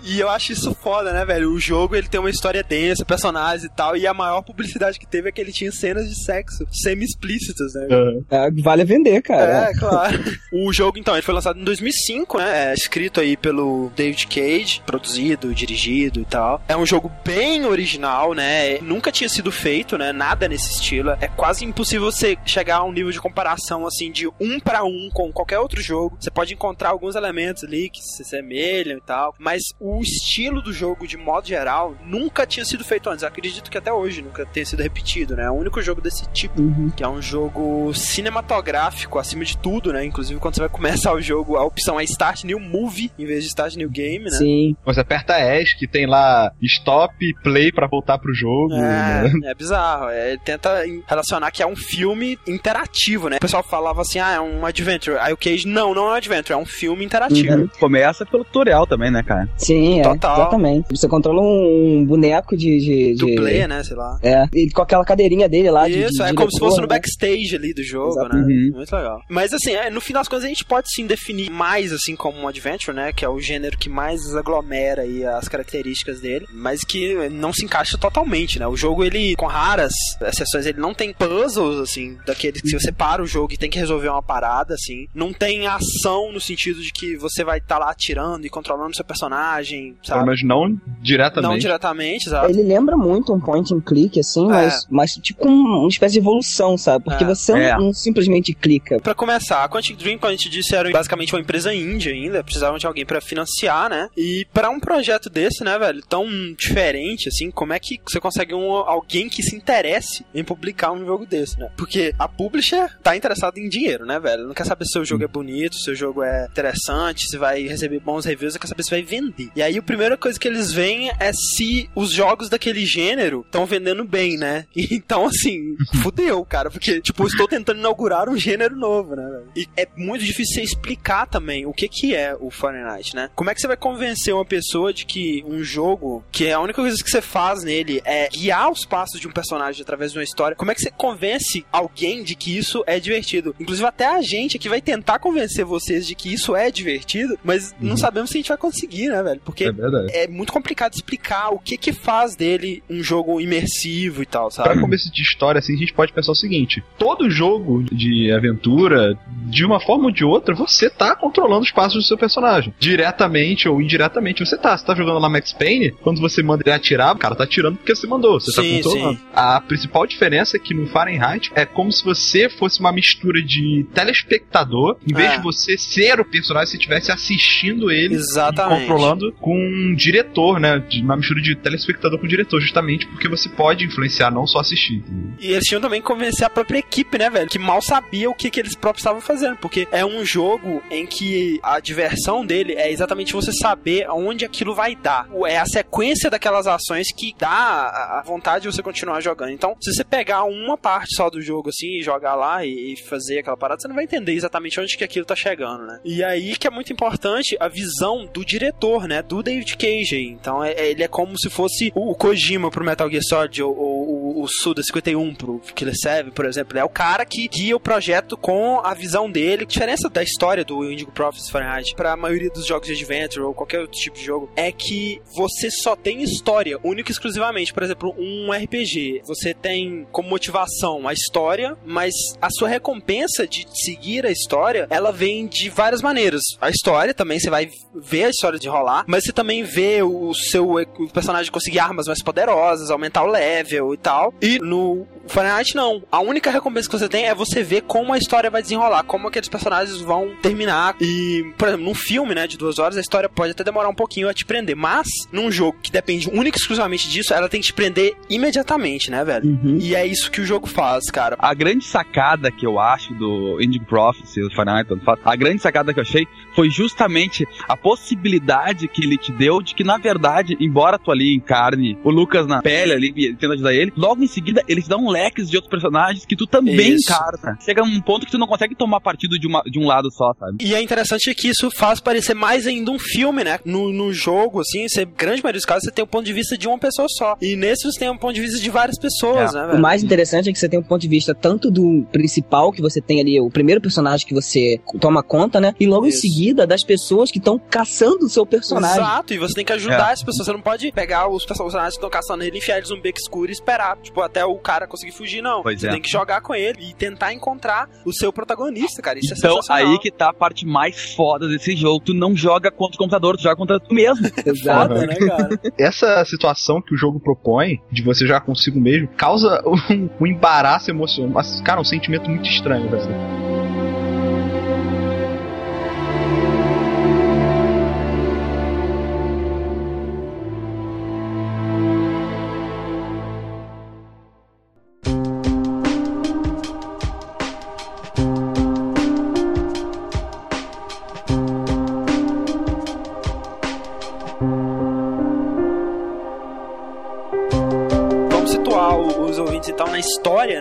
E eu acho isso foda, né, velho? O jogo, ele tem uma história densa, personagens e tal, e a maior publicidade que teve é que ele tinha cenas de sexo semi-explícitas, né?
É.
É, vale vender, cara.
É, claro. o jogo, então, ele foi lançado em 2005, né? É escrito aí pelo David Cage, produzido, dirigido e tal. É um jogo bem original, né? Nunca tinha sido feito, né? Nada nesse estilo. É quase impossível você chegar a um nível de comparação, assim, de um pra um com qualquer outro jogo. Você pode encontrar alguns elementos ali que se semelham e tal, mas o estilo do jogo, de modo geral, nunca tinha sido feito antes. Acredito que até hoje nunca tenha sido repetido, né? É o único jogo desse tipo
Uhum.
que é um jogo cinematográfico acima de tudo, né? Inclusive quando você vai começar o jogo, a opção é Start New Movie em vez de Start New Game, né?
Sim.
Você aperta ESC, que tem lá stop, play pra voltar pro jogo. né?
É, é bizarro. É, ele tenta relacionar que é um filme interativo, né? O pessoal falava assim, ah, é um adventure. Aí o Cage, não, não é um adventure, é um filme interativo.
Uhum.
Começa pelo tutorial também, né, cara?
Sim, é.
Total.
Exatamente. Você controla um boneco de. de, de...
Dublê, né? Sei lá.
É, e com aquela cadeirinha dele lá. de-
Isso,
de
é como se fosse no
né?
backstage ali do jogo,
Exato.
né?
Uhum.
Muito legal. Mas assim, é, no final das contas a gente pode sim definir mais assim como um adventure, né? Que é o gênero que mais aglomera aí as características dele, mas que não se encaixa totalmente, né? O jogo ele com raras exceções, ele não tem puzzles assim, daqueles que você para o jogo e tem que resolver uma parada assim. Não tem ação no sentido de que você vai estar lá atirando e controlando seu personagem, sabe?
menos não diretamente.
Não diretamente, sabe?
Ele lembra muito um point and click, assim, mas, mas tipo um- uma espécie de evolução, sabe? Porque
É.
você não-
É.
não simplesmente clica.
Pra começar, a Quantic Dream, como a gente disse, era basicamente uma empresa indie ainda, precisavam de alguém pra financiar, né? E pra um projeto desse, né, velho, tão diferente assim, como é que você consegue um, alguém que se interesse em publicar um jogo desse, né? Porque a publisher tá interessada em dinheiro, né, velho? Não quer saber se seu jogo é bonito, se seu jogo é interessante, se vai receber bons reviews, ela quer saber se vai vender. E aí a primeira coisa que eles veem é se os jogos daquele gênero estão vendendo bem, né? Então, assim, fudeu, cara, porque, tipo, estou tentando inaugurar um gênero novo, né? velho? E é muito difícil você explicar também o que que é o Fahrenheit, né? Como é que você vai convencer uma pessoa de que um jogo, que é a única coisa que você faz nele é guiar os passos de um personagem através de uma história, como é que você convence alguém de que isso é divertido? Inclusive até a gente aqui vai tentar convencer vocês de que isso é divertido, mas não sabemos se a gente vai conseguir, né, velho? Porque
É verdade.
é muito complicado explicar o que que faz dele um jogo imersivo e tal,
Pra
sabe?
começo de história, assim, a gente pode pensar o seguinte: todo jogo de aventura, de uma forma ou de outra, você tá controlando os passos do seu personagem. Diretamente ou indiretamente, você tá. Você tá jogando lá Max Payne, quando você manda ele atirar, o cara tá atirando porque você mandou, você
Sim,
tá controlando.
sim.
A principal diferença é que no Fahrenheit é como se você fosse uma mistura de telespectador, em vez
É.
de você ser o personagem, você estivesse assistindo ele
Exatamente.
e controlando com um diretor, né? De uma mistura de telespectador com diretor, justamente porque você pode influenciar, não só assistir.
E eles tinham também que convencer a própria equipe, né, velho? Que mal sabia o que, que eles próprios estavam fazendo. Porque é um jogo em que a diversão dele é exatamente você saber aonde aquilo vai dar. É a sequência daquelas ações que dá a vontade de você continuar jogando. Então, se você pegar uma parte só do jogo assim e jogar lá e e fazer aquela parada, você não vai entender exatamente onde que aquilo tá chegando, né? E aí que é muito importante a visão do diretor, né? Do David Cage. Então é- ele é como se fosse o Kojima pro Metal Gear Solid ou, ou o- o Suda 51 pro Killer 7, por exemplo. É o cara que guia o projeto com a visão dele. A diferença da história do Indigo Profits Fahrenheit pra maioria dos jogos de adventure ou qualquer outro tipo de jogo é que você só tem história, única e exclusivamente. Por exemplo, um RPG. Você tem como motivação a história, mas a sua recompensa de seguir a história, ela vem de várias maneiras. A história também, você vai ver a história de rolar, mas você também vê o seu o personagem conseguir armas mais poderosas, aumentar o level e tal. E no Fahrenheit não. A única recompensa que você tem é você ver como a história vai desenrolar, como aqueles personagens vão terminar. E, por exemplo, num filme, né, de duas horas, a história pode até demorar um pouquinho a te prender. Mas, num jogo que depende única e exclusivamente disso, ela tem que te prender imediatamente, né, velho?
Uhum.
E é isso que o jogo faz, cara.
A grande sacada que eu acho do Indigo Prophecy, do Fahrenheit, tanto faz, a grande sacada que eu achei foi justamente a possibilidade que ele te deu de que, na verdade, embora tu ali encarne o Lucas na pele ali e tenta ajudar ele, logo em seguida ele te dá um leque de outros personagens que tu também
Isso.
encarna. Chega um ponto que tu não consegue tomar partido de, uma, de um lado só, sabe?
E é interessante que isso faz parecer mais ainda um filme, né? No, no jogo, assim, você, grande maioria dos casos, você tem o ponto de vista de uma pessoa só. E nesse você tem um ponto de vista de várias pessoas, né,
O
velho?
mais interessante é que você tem um ponto de vista tanto do principal, que você tem ali, o primeiro personagem que você toma conta, né? E logo
Isso.
em seguida, das pessoas que estão caçando o seu personagem.
Exato, e você tem que ajudar as pessoas. Você não pode pegar os personagens que estão caçando ele, enfiar eles num beco escuro e esperar, tipo, até o cara conseguir fugir, não.
Pois
você
é.
tem que jogar com ele e tentar encontrar o seu protagonista, cara. Isso é
Então,
sensacional.
aí que tá a parte mais foda desse jogo. Tu não joga contra o computador, tu joga contra tu mesmo.
Exato.
Foda, né, cara?
Essa situação que o jogo propõe, de você jogar consigo mesmo, causa um, um embaraço emocional. Mas, cara, um sentimento muito estranho, assim.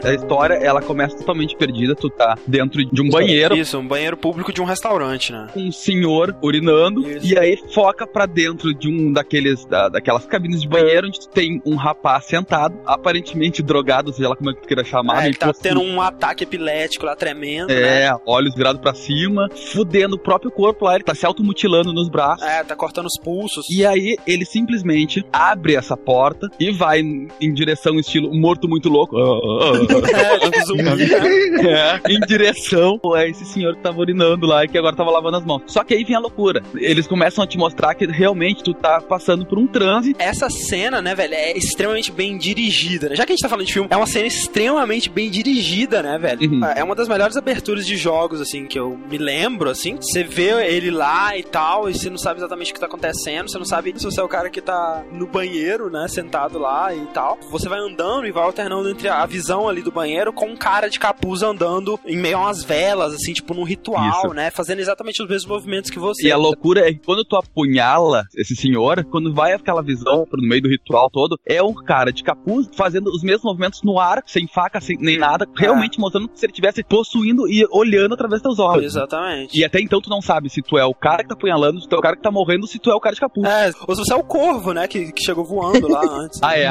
A história, ela começa totalmente perdida. Tu tá dentro de um banheiro
Isso, um banheiro público de um restaurante, né?
um senhor urinando
Isso.
e aí foca pra dentro de um daqueles da- daquelas cabines de banheiro onde tu tem um rapaz sentado, aparentemente drogado, seja lá como é que tu queira chamar,
É, ele tá tendo um ataque epilético lá tremendo, né?
É, olhos virados pra cima, fudendo o próprio corpo lá, ele tá se automutilando nos braços.
É, tá cortando os pulsos.
E aí ele simplesmente abre essa porta e vai em em direção estilo morto muito louco.
É,
em direção a esse senhor que tava urinando lá e que agora tava lavando as mãos. Só que aí vem a loucura. Eles começam a te mostrar que realmente tu tá passando por um transe.
Essa cena, né, velho, é extremamente bem dirigida, né? Já que a gente tá falando de filme, é uma cena extremamente bem dirigida, né, velho?
Uhum.
É uma das melhores aberturas de jogos, assim, que eu me lembro, assim. Você vê ele lá e tal, e você não sabe exatamente o que tá acontecendo, você não sabe se você é o cara que tá no banheiro, né, sentado lá e tal. Você vai andando e vai alternando entre a visão ali do banheiro com um cara de capuz andando em meio a umas velas, assim, tipo num ritual,
Isso.
né? Fazendo exatamente os mesmos movimentos que você.
E a loucura é que quando tu apunhala esse senhor, quando vai aquela visão pro meio do ritual todo, é um cara de capuz fazendo os mesmos movimentos no ar, sem faca, sem nem nada, realmente mostrando que se ele estivesse possuindo e olhando através dos teus olhos.
Exatamente.
E até então tu não sabe se tu é o cara que tá apunhalando, se tu é o cara que tá morrendo, se tu é o cara de capuz.
É, ou se você é o corvo, né? Que, que chegou voando lá antes.
Ah, é.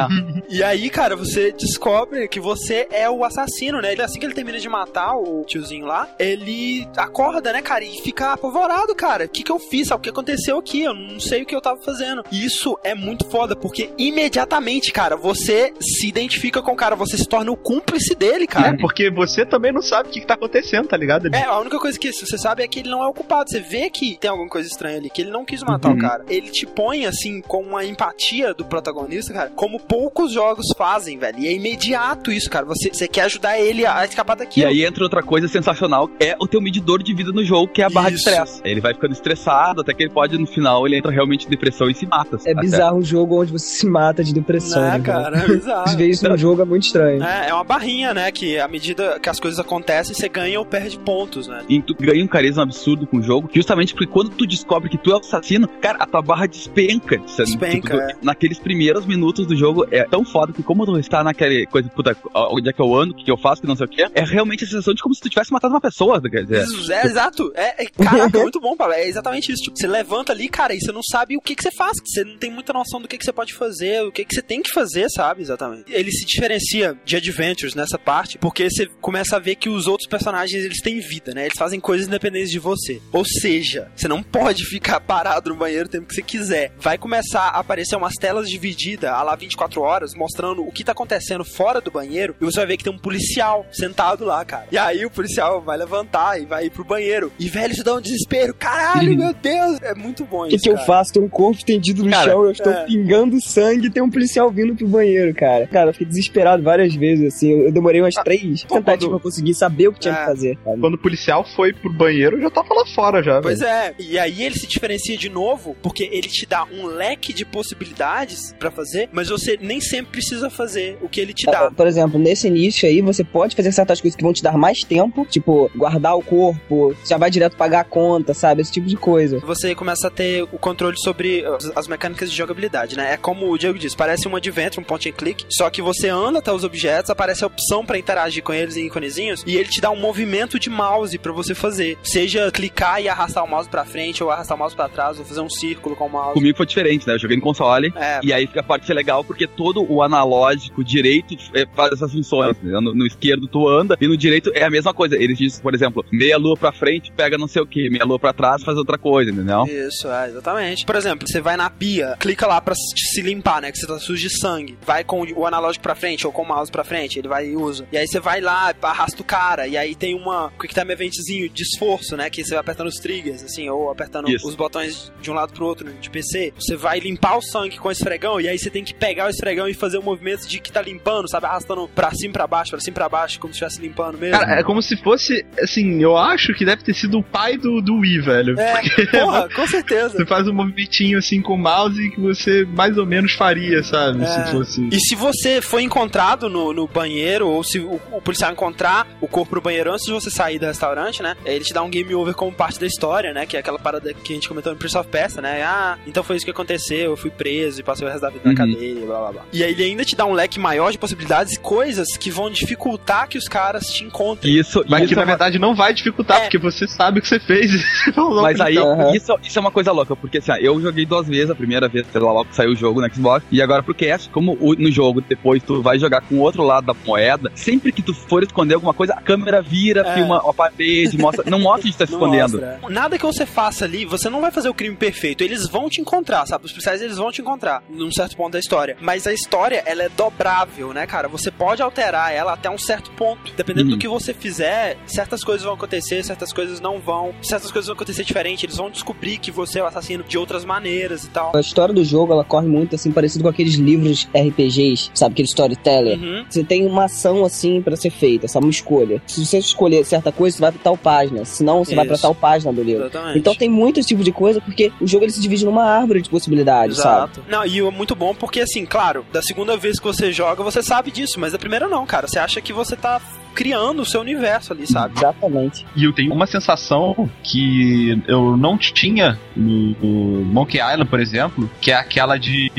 E aí, cara, você descobre que você é o assassino, né? Ele, assim que ele termina de matar o tiozinho lá, ele acorda, né, cara? E fica apavorado, cara. O que que eu fiz? Sabe o que aconteceu aqui? Eu não sei o que eu tava fazendo. E isso é muito foda, porque imediatamente, cara, você se identifica com o cara, você se torna o cúmplice dele, cara.
É, porque você também não sabe o que, que tá acontecendo, tá ligado?
É, a única coisa que você sabe é que ele não é o culpado. Você vê que tem alguma coisa estranha ali, que ele não quis matar
Uhum.
o cara. Ele te põe, assim, com uma empatia do protagonista, cara, como poucos jogos fazem, velho. E é imediato isso, cara. Você, você quer ajudar ele a escapar
E
daquilo.
aí entra outra coisa sensacional, é o teu medidor de vida no jogo, que é a barra
Isso.
de estresse. Ele vai ficando estressado, até que ele pode, no final, ele entra realmente em depressão e se mata.
É
Até.
bizarro um jogo onde você se mata de depressão.
né,
né,
cara? É bizarro.
Ver isso no jogo é muito estranho.
É, é uma barrinha, né? Que à medida que as coisas acontecem, você ganha ou perde pontos, né?
E tu ganha um carisma absurdo com o jogo, justamente porque quando tu descobre que tu é o assassino, cara, a tua barra despenca. sabe?
Despenca,
Tipo,
é.
Naqueles primeiros minutos do jogo é tão foda que como tu está naque, série, coisa, puta, onde é que eu ando, o que eu faço, que não sei o que, é realmente a sensação de como se tu tivesse matado uma pessoa, quer dizer.
É, exato. É, é, caraca, muito bom, Pablo. É exatamente isso. Tipo, você levanta ali, cara, e você não sabe o que, que você faz. Você não tem muita noção do que, que você pode fazer, o que, que você tem que fazer, sabe? Exatamente. Ele se diferencia de Adventures nessa parte, porque você começa a ver que os outros personagens, eles têm vida, né? Eles fazem coisas independentes de você. Ou seja, você não pode ficar parado no banheiro o tempo que você quiser. Vai começar a aparecer umas telas divididas, a lá 24 horas, mostrando o que tá acontecendo fora do banheiro, e você vai ver que tem um policial sentado lá, cara. E aí o policial vai levantar e vai ir pro banheiro. E, velho, isso dá um desespero. Caralho, meu Deus! É muito bom
O que,
isso,
que eu
cara.
faço? Tem um corpo estendido no
Cara,
chão, eu estou
é.
pingando sangue e tem um policial vindo pro banheiro, cara. Cara, eu fiquei desesperado várias vezes, assim. Eu, eu demorei umas três tentativas pra conseguir saber o que tinha
É.
que fazer, sabe?
Quando o policial foi pro banheiro, eu já tava lá fora já.
Pois
velho.
é, e aí ele se diferencia de novo, porque ele te dá um leque de possibilidades pra fazer, mas você nem sempre precisa fazer o que ele te dá.
Ah, Por exemplo, nesse início aí, você pode fazer certas coisas que vão te dar mais tempo, tipo, guardar o corpo, já vai direto pagar a conta, sabe? Esse tipo de coisa.
Você começa a ter o controle sobre as- as mecânicas de jogabilidade, né? É como o Diego disse, parece um adventure, um point and click, só que você anda até os objetos, aparece a opção pra interagir com eles em íconezinhos, e ele te dá um movimento de mouse pra você fazer. Seja clicar e arrastar o mouse pra frente, ou arrastar o mouse pra trás, ou fazer um círculo com o mouse.
Comigo foi diferente, né? Eu joguei no console.
É,
E aí fica a parte legal porque todo o analógico direito é, faz essas funções. No, no esquerdo tu anda e no direito é a mesma coisa. Eles dizem, por exemplo, meia lua pra frente pega não sei o que, meia lua pra trás faz outra coisa, entendeu?
Isso, é, exatamente. Por exemplo, você vai na pia, clica lá pra se limpar, né? Que você tá sujo de sangue. Vai com o analógico pra frente ou com o mouse pra frente, ele vai e usa. E aí você vai lá, arrasta o cara, e aí tem uma quick time eventzinho de esforço, né? Que você vai apertando os triggers, assim, ou apertando
Isso.
os botões de um lado pro outro de PC. Você vai limpar o sangue com o esfregão, e aí você tem que pegar o esfregão e fazer o movimento de que tá limpando, sabe? Arrastando pra cima pra baixo, pra cima pra baixo, como se estivesse limpando mesmo.
Cara, é como se fosse, assim, eu acho que deve ter sido o pai do, do Wii, velho.
é, porra, com certeza.
Você faz um movimentinho assim com o mouse que você mais ou menos faria, sabe?
É.
Se fosse.
E se você foi encontrado no, no banheiro, ou se o, o policial encontrar o corpo no banheiro antes de você sair do restaurante, né? Ele te dá um game over como parte da história, né? Que é aquela parada que a gente comentou no Prince of Persia, né? Ah, então foi isso que aconteceu, eu fui preso e passei o resto da vida na
Uhum.
cadeia, blá blá blá. E aí ele ainda te dá um leque maior de possibilidades e coisas que vão dificultar que os caras te encontrem.
Isso,
Mas
isso
que na
é uma-
verdade não vai dificultar,
É.
porque você sabe o que você fez. Não,
Mas aí,
Aham.
isso, isso é uma coisa louca, porque assim, ó, eu joguei duas vezes, a primeira vez, sei lá, logo que saiu o jogo no Xbox, e agora pro cast, como o- no jogo depois tu vai jogar com o outro lado da moeda, sempre que tu for esconder alguma coisa, a câmera vira,
É.
filma a parede, mostra, não mostra de tá se
Não
escondendo.
mostra. Nada que você faça ali, você não vai fazer o crime perfeito. Eles vão te encontrar, sabe? Os policiais eles vão te encontrar num certo ponto da história. Mas a história, ela é dobrável, né, cara? Você pode alterar ela até um certo ponto. Dependendo
Uhum.
do que você fizer, certas coisas vão acontecer, certas coisas não vão. Certas coisas vão acontecer diferente. Eles vão descobrir que você é o assassino de outras maneiras e tal.
A história do jogo, ela corre muito, assim, parecido com aqueles livros RPGs, sabe? Aquele storyteller.
Uhum.
Você tem uma ação, assim, pra ser feita, sabe? Uma escolha. Se você escolher certa coisa, você vai pra tal página. Se não, você vai pra
Isso.
tal página do livro.
Exatamente.
Então tem muito esse tipo de coisa, porque o jogo ele se divide numa árvore de possibilidades, sabe?
Exato. Não, e é muito bom porque, assim, claro, da segunda vez que você joga, você sabe disso, mas da primeira não, cara. Você acha que você tá criando o seu universo ali, sabe?
Exatamente.
E eu tenho uma sensação que eu não tinha no, no Monkey Island, por exemplo, que é aquela de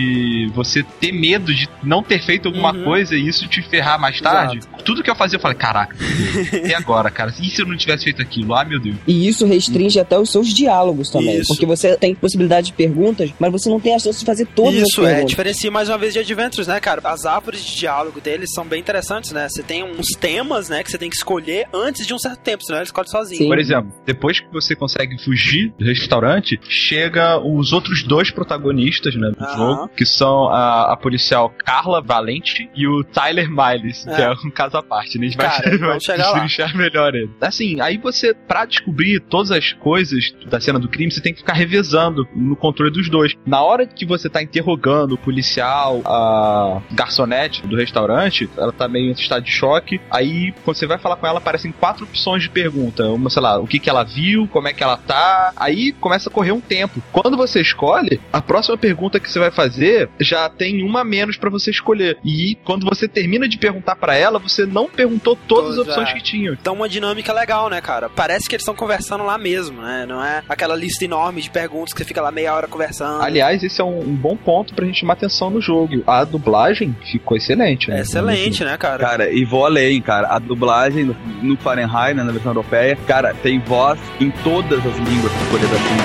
você ter medo de não ter feito alguma
Uhum.
coisa e isso te ferrar mais tarde. Tudo que eu fazia, eu falei, caraca, e agora, cara? E se eu não tivesse feito aquilo? Ah, meu Deus.
E isso restringe até os seus diálogos também.
Isso.
Porque você tem possibilidade de perguntas, mas você não tem a chance de fazer todas
Isso,
as
é,
perguntas.
diferencia mais uma vez de Adventures, né, cara? As árvores de diálogo deles são bem interessantes, né? Você tem uns temas, né, que você tem que escolher antes de um certo tempo, senão ele escolhe sozinho.
Sim.
Por exemplo, depois que você consegue fugir do restaurante, chega os outros dois protagonistas né, do
Aham.
jogo, que são a, a policial Carla Valente e o Tyler Miles, que
É.
é um caso à parte. Né? A gente vai,
Cara,
vai destrinchar melhor ele. Assim, aí você, pra descobrir todas as coisas da cena do crime, você tem que ficar revezando no controle dos dois. Na hora que você tá interrogando o policial, a garçonete do restaurante, ela tá meio em estado de choque, aí quando você vai falar com ela, aparecem quatro opções de pergunta. Uma, sei lá, o que, que ela viu, como é que ela tá. Aí começa a correr um tempo. Quando você escolhe, a próxima pergunta que você vai fazer já tem uma a menos para você escolher. E quando você termina de perguntar para ela, você não perguntou todas as
Pois
opções que tinha.
Então uma dinâmica legal, né, cara? Parece que eles estão conversando lá mesmo, né? Não é aquela lista enorme de perguntas que você fica lá meia hora conversando.
Aliás, esse é um, um bom ponto pra gente chamar atenção no jogo. A dublagem ficou excelente. né?
É excelente, né, cara?
Cara, e vou além, cara. A dublagem no, Fahrenheit, né, na versão europeia, cara, tem voz em todas as línguas escolhidas assim.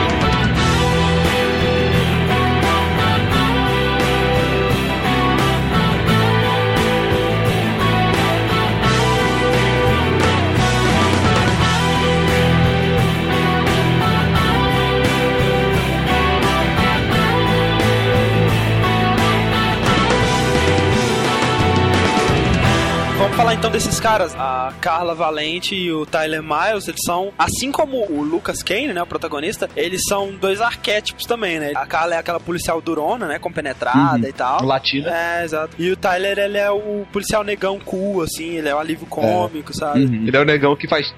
Vamos falar então desses caras. A Carla Valente e o Tyler Miles, eles são, assim como o Lucas Kane, né, o protagonista, eles são dois arquétipos também, né? A Carla é aquela policial durona, né, compenetrada e tal.
Latina.
É, exato. E o Tyler, ele é o policial negão cool, assim, ele é o alívio cômico, sabe?
Uhum.
Ele é o negão que faz.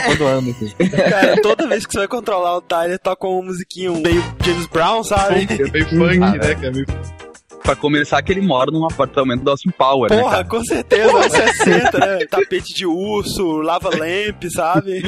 quando anda. assim.
Cara, toda vez que você vai controlar o Tyler, toca uma musiquinha meio James Brown, sabe?
É meio funk, né? Que é meio...
Pra começar, que ele mora num apartamento do Austin Power, né,
Porra,
cara?
com certeza, anos 60, né? Tapete de urso, lava lamp, sabe?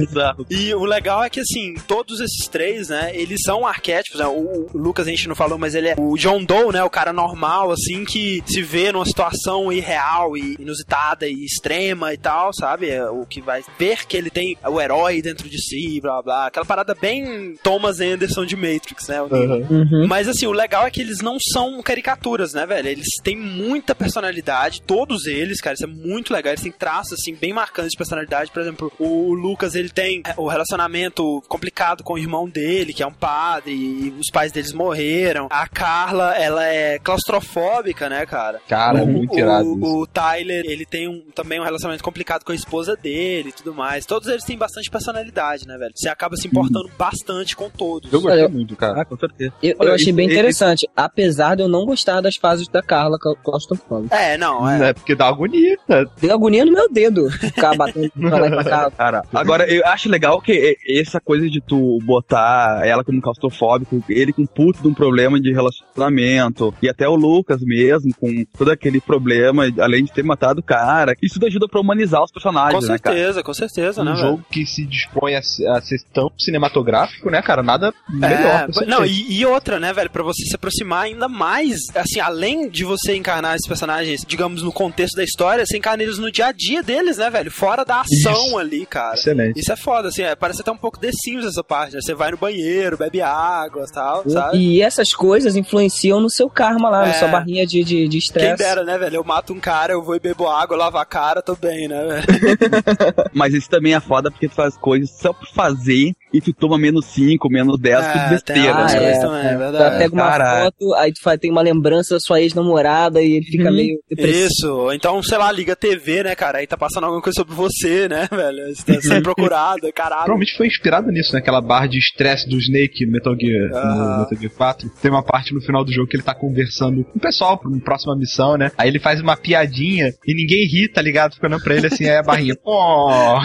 Exato.
E o legal é que, assim, todos esses três, né, eles são arquétipos, né? O, o Lucas a gente não falou, mas ele é o John Doe, né? O cara normal, assim, que se vê numa situação irreal e inusitada e extrema e tal, sabe? É o que vai ver que ele tem o herói dentro de si, blá blá. Aquela parada bem Thomas Anderson de Matrix, né? Neo.
Uhum.
Mas assim, o legal é que eles não são caricaturas, né, velho? Eles têm muita personalidade, todos eles, cara, isso é muito legal. Eles têm traços, assim, bem marcantes de personalidade. Por exemplo, o Lucas, ele tem é, o relacionamento complicado com o irmão dele, que é um padre, e os pais deles morreram. A Carla, ela é claustrofóbica, né, cara?
Cara, é
o,
muito irado
o, o Tyler, ele tem um, também um relacionamento complicado com a esposa dele e tudo mais. Todos eles têm bastante personalidade, né, velho? Você acaba se importando bastante com todos.
Eu gostei muito, cara.
Ah, com certeza.
Eu, eu achei
isso-
bem
isso-
interessante, apesar de eu não gostar das fases da Carla cla- claustrofóbica.
É, não, é.
É porque dá agonia. né?
Deu agonia no meu dedo ficar batendo pra lá e pra cá.
Cara, agora eu acho legal que essa coisa de tu botar ela como claustrofóbico, ele com puto de um problema de relacionamento, e até o Lucas mesmo, com todo aquele problema, além de ter matado o cara, isso tudo ajuda pra humanizar os
Com
personagens, né, cara?
certeza, com certeza, né,
um
velho?
jogo que se dispõe a, a ser tão cinematográfico, né, cara? Nada melhor.
É, não, e, e outra, né, velho, pra você se aproximar ainda mais, assim, além de você encarnar esses personagens, digamos, no contexto da história, você encarna eles no dia a dia deles, né, velho? Fora da ação
Isso.
ali, cara.
Excelente.
Isso é foda, assim, é, parece até um pouco The Sims essa parte, né? Você vai no banheiro, bebe água e tal, sabe?
E essas coisas influenciam no seu karma lá,
É.
na sua barrinha de de de
Quem
estresse.
dera, né, velho? Eu mato um cara, eu vou e bebo água, lavo a cara, tô bem, né, velho?
Mas isso também é foda porque tu faz coisas só por fazer e tu toma menos 5, menos 10 por
tem
besteira,
Ah,
né?
é,
coisas também, é
Tu
verdade.
pega uma
Caralho.
foto, aí tu faz, tem uma lembrança da sua ex-namorada e ele fica
Uhum.
meio depressivo.
Isso, então, sei lá, liga a TV, né, cara? Aí tá passando alguma coisa sobre você, né, velho? Você tá sendo procurado, caralho.
Provavelmente foi inspirado nisso, né? Aquela barra de estresse do Snake no Metal Gear, no Metal Gear 4. Tem uma parte no final do jogo que ele tá conversando com o pessoal pra uma próxima missão, né? Aí ele faz uma piadinha e ninguém ri, tá ligado? Fica olhando pra ele assim, aí a barrinha. Oh!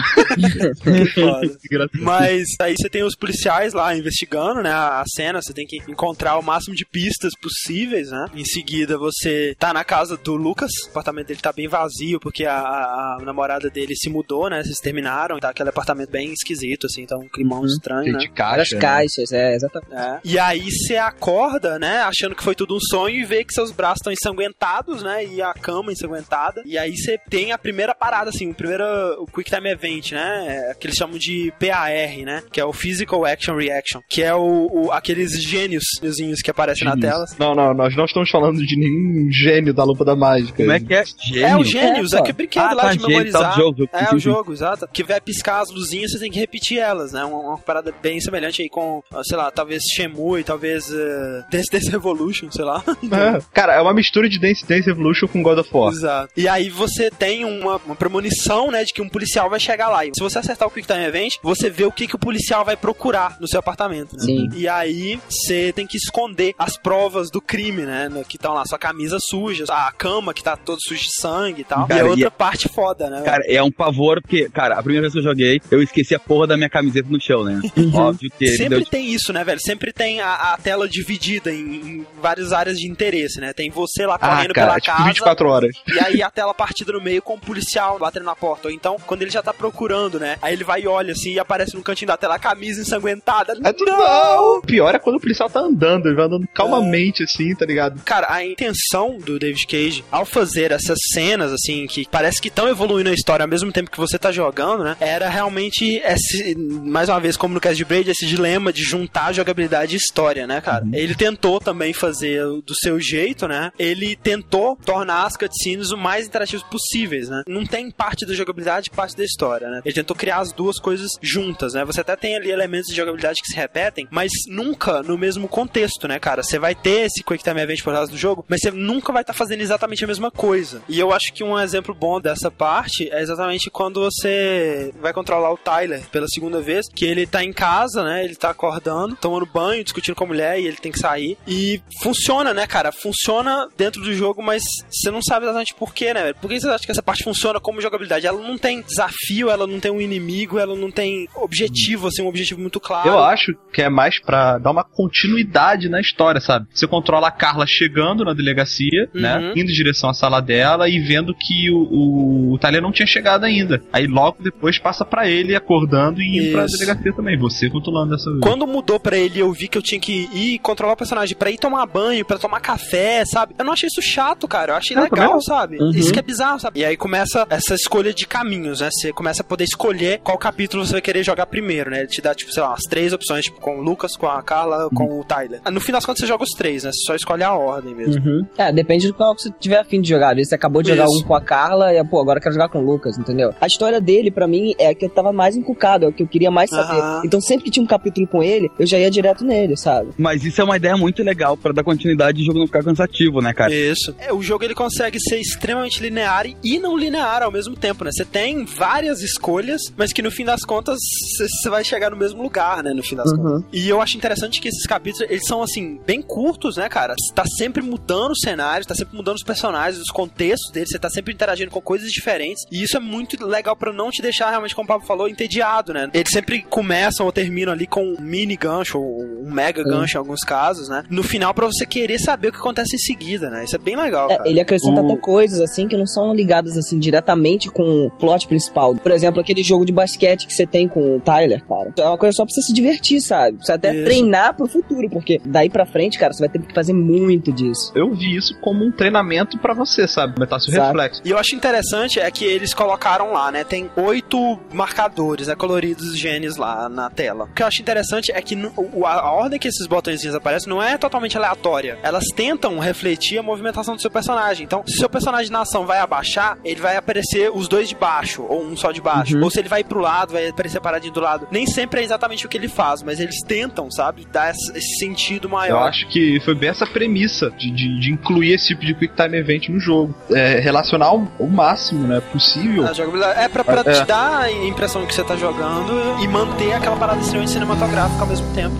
Mas aí você tem os policiais lá investigando, né, a cena, você tem que encontrar o máximo de pistas possíveis, né? Em seguida você tá na casa do Lucas, o apartamento dele tá bem vazio porque a, a- a namorada dele se mudou, né? Vocês terminaram, tá aquele apartamento bem esquisito assim, tá um climão estranho,
Cheio
né?
de caixa. né?
caixas, é, exatamente.
É. E aí você acorda, né, achando que foi tudo um sonho e vê que seus braços estão ensanguentados, né, e a cama ensanguentada. E aí você tem a primeira parada, assim, o primeiro o Quick Time Event, né, é, que eles chamam de PAR, né, que é o Physical Action Reaction, que é o, o- aqueles gênios gêniozinhos que aparecem na tela.
Não, não, nós não estamos falando de nenhum gênio da lâmpada mágica.
Como é que é? Gênio?
É o Gênios,
É,
é,
pô.
que brinquedo
Ah,
lá
tá,
de
Gênios,
memorizar.
tá, o jogo, jogo,
É,
sim,
o jogo, exato. Que vai piscar as luzinhas, você tem que repetir elas, né? Uma, uma parada bem semelhante aí com, sei lá, talvez Shenmue, talvez uh, Dance Dance Revolution, sei lá.
É, cara, é uma mistura de Dance Dance Evolution com God of War.
Exato. E aí você tem uma, uma premonição, né, de que um policial vai chegar lá. E se você acertar o Quick Time Event, você vê o que, que o policial policial vai procurar no seu apartamento. Né?
Sim.
E aí você tem que esconder as provas do crime, né? no- Que estão lá, sua camisa suja, a cama que tá toda suja de sangue e tal.
Cara,
e a outra
e-
parte foda, né?
Cara, é um pavor, porque, cara, a primeira vez que eu joguei, eu esqueci a porra da minha camiseta no chão, né? Óbvio que
Sempre
deu
tem isso, né, velho? Sempre tem a, a tela dividida em, em várias áreas de interesse, né? Tem você lá
Ah,
correndo
cara,
pela
tipo
casa
24 horas.
e aí a tela partida no meio com o policial batendo na porta. Ou então, quando ele já tá procurando, né? Aí ele vai e olha assim e aparece no cantinho da tela a camisa ensanguentada.
É tudo não! Pior é quando o policial tá andando, ele vai andando calmamente assim, tá ligado?
Cara, a intenção do David Cage ao fazer essas cenas, assim, que parece que estão evoluindo a história ao mesmo tempo que você tá jogando, né? Era realmente, esse, mais uma vez, como no Cast de Braid, esse dilema de juntar jogabilidade e história, né, cara? Ele tentou também fazer do seu jeito, né? Ele tentou tornar as cutscenes o mais interativas possíveis, né? Não tem parte da jogabilidade e parte da história, né? Ele tentou criar as duas coisas juntas, né? Você até tem ali elementos de jogabilidade que se repetem, mas nunca no mesmo contexto, né, cara? Você vai ter esse Quick Time Event por causa do jogo, mas você nunca vai estar fazendo exatamente a mesma coisa. E eu acho que um exemplo bom dessa parte é exatamente quando você vai controlar o Tyler pela segunda vez, que ele tá em casa, né? Ele tá acordando, tomando banho, discutindo com a mulher e ele tem que sair. E funciona, né, cara? Funciona dentro do jogo, mas você não sabe exatamente por quê, né? Por que você acha que essa parte funciona como jogabilidade? Ela não tem desafio, ela não tem um inimigo, ela não tem objetivo, assim, um objetivo muito claro.
Eu acho que é mais pra dar uma continuidade na história, sabe? Você controla a Carla chegando na delegacia,
Uhum.
né? Indo em direção à sala dela e vendo que o, o, o não tinha chegado ainda. Aí logo depois passa pra ele acordando e indo pra
Isso.
delegacia também. Você controlando essa vez.
Quando mudou pra ele, eu vi que eu tinha que ir controlar o personagem pra ir tomar banho, pra tomar café, sabe? Eu não achei isso chato, cara. Eu achei
Ah,
legal,
também?
sabe?
Uhum.
Isso que é bizarro, sabe? E aí começa essa escolha de caminhos, né? Você começa a poder escolher qual capítulo você vai querer jogar primeiro, né? Ele te dá, tipo, sei lá, umas três opções, tipo, com o Lucas, com a Carla, com o Tyler. No final das contas, você joga os três, né? Você só escolhe a ordem mesmo.
Uhum. É, depende do qual que você tiver afim de jogar. Às vezes você acabou de jogar
Isso.
um com a Carla e, pô, agora eu quero jogar com o Lucas, entendeu? A história dele, pra mim, é a que eu tava mais encucado, é o que eu queria mais saber.
Aham.
Então sempre que tinha um capítulo com ele, eu já ia direto nele, sabe?
Mas isso é uma ideia muito legal pra dar continuidade e o jogo não ficar cansativo, né, cara?
Isso. É, o jogo ele consegue ser extremamente linear e não linear ao mesmo tempo, né? Você tem várias escolhas, mas que no fim das contas você vai chegar no mesmo lugar, né? No fim das
Uhum.
contas. E eu acho interessante que esses capítulos, eles são assim, bem curtos, né, cara? Você tá sempre mudando os cenários, tá sempre mudando os personagens, os contextos deles, você tá sempre interagindo com coisas diferentes. E isso é muito legal pra não te deixar realmente, como o Pablo falou, entediado, né? Eles sempre começam ou terminam ali com um mini gancho, ou um mega gancho em alguns casos, né? No final, pra você querer saber o que acontece em seguida, né? Isso é bem legal,
É, ele acrescenta
O-
até coisas assim que não são ligadas assim diretamente com o plot principal. Por exemplo, aquele jogo de basquete que você tem com o Tyler, cara. É uma coisa só pra você se divertir, sabe? Você até
Isso.
treinar pro futuro, porque daí pra frente, cara, você vai ter que fazer muito disso.
Eu vi isso como um treinamento pra você, sabe? Aumentar seu
Exato.
reflexo.
E eu acho interessante é que eles colocaram lá, né? Tem oito marcadores, né? Coloridos genes lá na tela. O que eu acho interessante é que a, ordem que esses botõezinhos aparecem não é totalmente aleatória. Elas tentam refletir a movimentação do seu personagem. Então, se o seu personagem na ação vai abaixar, ele vai aparecer os dois de baixo, ou um só de baixo.
Uhum.
Ou se ele vai pro lado, vai aparecer paradinho do lado. Nem sempre é exatamente o que ele faz, mas eles tentam, sabe? Dar esse, sentido
Eu
maior.
acho que foi bem essa premissa de, de, de incluir esse tipo de Quick Time Event no jogo. É, relacionar o, o máximo, né? Possível.
É pra, pra
É.
te dar a impressão que você tá jogando e manter aquela parada extremamente cinematográfica ao mesmo tempo.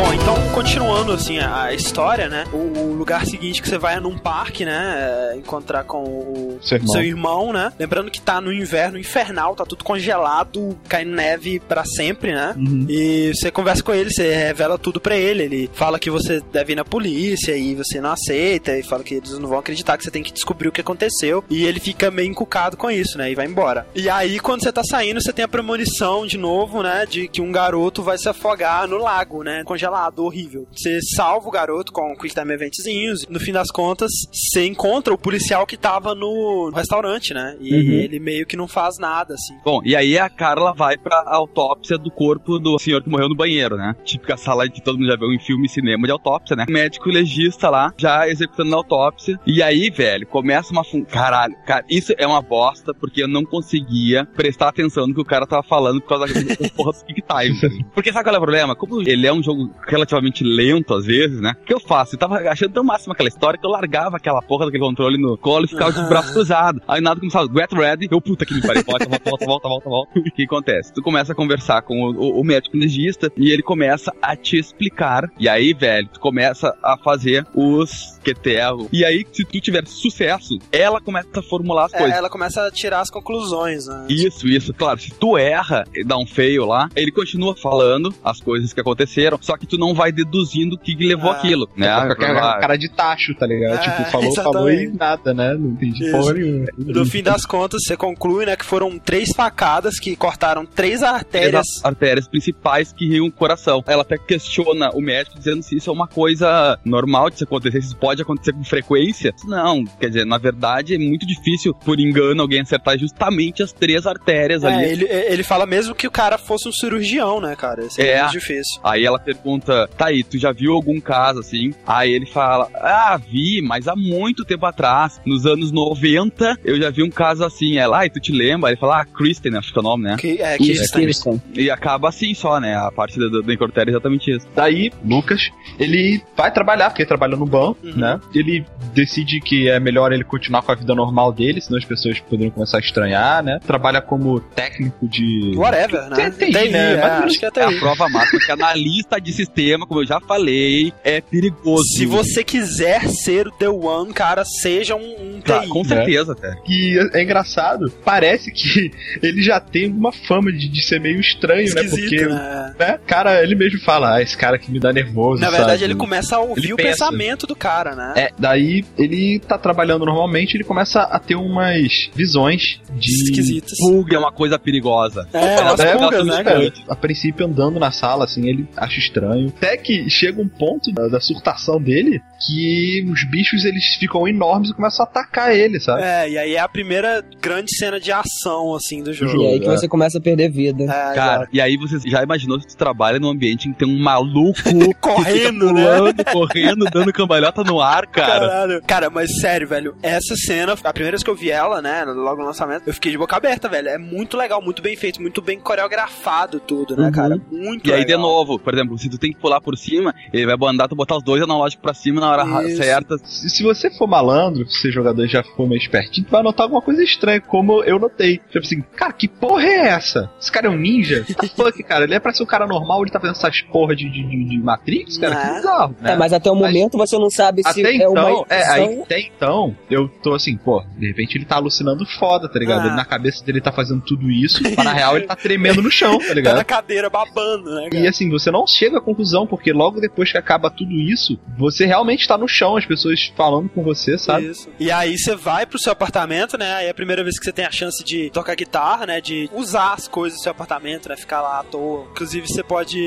Bom, então continuando assim a, história, né? O, o lugar seguinte que você vai é num parque, né? é, encontrar com o
Seu irmão.
seu irmão, né? Lembrando que tá no inverno infernal, tá tudo congelado, caindo neve pra sempre, né?
Uhum.
E você conversa com ele, você revela tudo pra ele. Ele fala que você deve ir na polícia e você não aceita, e fala que eles não vão acreditar, que você tem que descobrir o que aconteceu. E ele fica meio encucado com isso, né? E vai embora. E aí, quando você tá saindo, você tem a premonição de novo, né? De que um garoto vai se afogar no lago, né? Congelado, horrível. Você salva o garoto com quick time eventzinhos. No fim das contas, você encontra o policial que tava no restaurante, né? E
Uhum.
ele meio que não faz nada, assim.
Bom, e aí a Carla vai pra autópsia do corpo do senhor que morreu no banheiro, né? Típica sala que todo mundo já viu em filme e cinema de autópsia, né? O médico legista lá, já executando a autópsia. E aí, velho, começa uma... Fun... Caralho, cara, isso é uma bosta, porque eu não conseguia prestar atenção no que o cara tava falando por causa das porra dos Kick Times. Porque sabe qual é o problema? Como ele é um jogo relativamente lento, às vezes, né? O que eu faço? Eu tava achando tão máximo aquela história que eu largava aquela porra daquele controle no colo e ficava de braço cruzado. Aí nada começava, get ready, eu puta que me pariu, volta, volta, volta, volta, volta, volta. O que acontece? Tu começa a conversar com o, o- o médico legista e ele começa a te explicar. E aí, velho, tu começa a fazer os QTL. E aí, se tu tiver sucesso, ela começa a formular as
É,
coisas.
ela começa a tirar as conclusões, né?
Isso, isso. Claro, se tu erra e dá um feio lá, ele continua falando as coisas que aconteceram, só que tu não vai deduzindo o que levou
Ah.
aquilo, né?
Com aquela cara de tacho, tá ligado?
É,
tipo, falou, falou e
exatamente.
nada, né? Não entendi porra nenhuma.
No fim das contas, você conclui, né, que foram três facadas que cortaram três artérias.
as artérias principais que irrigam o coração. Ela até questiona o médico dizendo se isso é uma coisa normal de se acontecer, se isso pode acontecer com frequência. Não, quer dizer, na verdade é muito difícil, por engano, alguém acertar justamente as três artérias ali.
É, ele, ele fala mesmo que o cara fosse um cirurgião, né, cara? Isso é,
É.
muito difícil.
Aí ela pergunta, tá aí, tu já viu algum caso assim? Aí ele fala, ah, vi, mas há muito tempo atrás, nos anos 90, eu já vi um caso assim. Ela, ah, e tu te lembra? Aí ele fala, ah, Kristen, acho que é o nome, né?
Que, é,
Isso, Kirsten.
E acaba assim só, né? A parte da, da é exatamente isso.
Daí, Lucas, ele vai trabalhar, porque ele trabalha no banco,
Uhum.
Né? Ele decide que é melhor ele continuar com a vida normal dele, senão as pessoas poderiam começar a estranhar, né? Trabalha como técnico de.
Whatever, né?
TI, né?
é,
Mas
acho que é
É a
TI.
prova máxima que analista de sistema, como eu já falei, é perigoso.
Se você quiser ser o The One, cara, seja um, um
Tá,
TI.
com certeza, até.
E é engraçado, parece que ele já tem uma fama de, de ser meio estranho, né?
Esquisito,
Porque,
né?
né? Cara, ele mesmo fala, ah, esse cara que me dá nervoso.
Na verdade,
sabe?
ele começa a ouvir
Ele
o
pensa.
pensamento do cara, né?
É, daí ele tá trabalhando normalmente, ele começa a ter umas visões de.
Esquisitas.
Pulga é uma coisa perigosa.
É, umas
É,
pulgas, né, cara?
A princípio andando na sala, assim, ele acha estranho. Até que chega um ponto da, da surtação dele que os bichos eles ficam enormes e começam a atacar ele, sabe?
É, e aí é a primeira grande cena de ação, assim, do jogo.
E aí que
é.
você começa a perder vida.
É,
Cara, e aí você já imaginou se tu trabalha num ambiente em que tem um maluco
Correndo,
que fica pulando, correndo, dando cambalhota no ar, cara.
Caralho. Cara, mas sério, velho, essa cena, a primeira vez que eu vi ela, né, logo no lançamento, eu fiquei de boca aberta, velho. É muito legal, muito bem feito, muito bem coreografado tudo, né,
Uhum.
cara? Muito
E aí,
legal.
de novo, por exemplo, se tu tem que pular por cima, ele vai mandar tu botar os dois analógicos pra cima na hora ra-
Isso.
certa.
Se, se você for malandro, se você jogador já for meio espertinho, tu vai notar alguma coisa estranha, como eu notei. Tipo assim, cara, que porra é essa? Esse cara é um ninja? Fuck, cara? Ele é pra ser um cara normal, ele tá fazendo essas porra de, de, de- de Matrix, cara?
Né?
Que bizarro, né?
É, mas até o momento você não sabe se
Até
é
então, é, aí, até então, eu tô assim, pô, de repente ele tá alucinando foda, tá ligado?
Ah.
Ele na cabeça dele tá fazendo tudo isso, mas na real ele tá tremendo no chão, tá
Tá na
ligado?
cadeira babando, né,
E
cara?
assim, você não chega à conclusão, porque logo depois que acaba tudo isso, você realmente tá no chão, as pessoas falando com você, sabe?
Isso. E aí você vai pro seu apartamento, né? Aí é a primeira vez que você tem a chance de tocar guitarra, né? De usar as coisas do seu apartamento, né? Ficar lá à toa. Inclusive você pode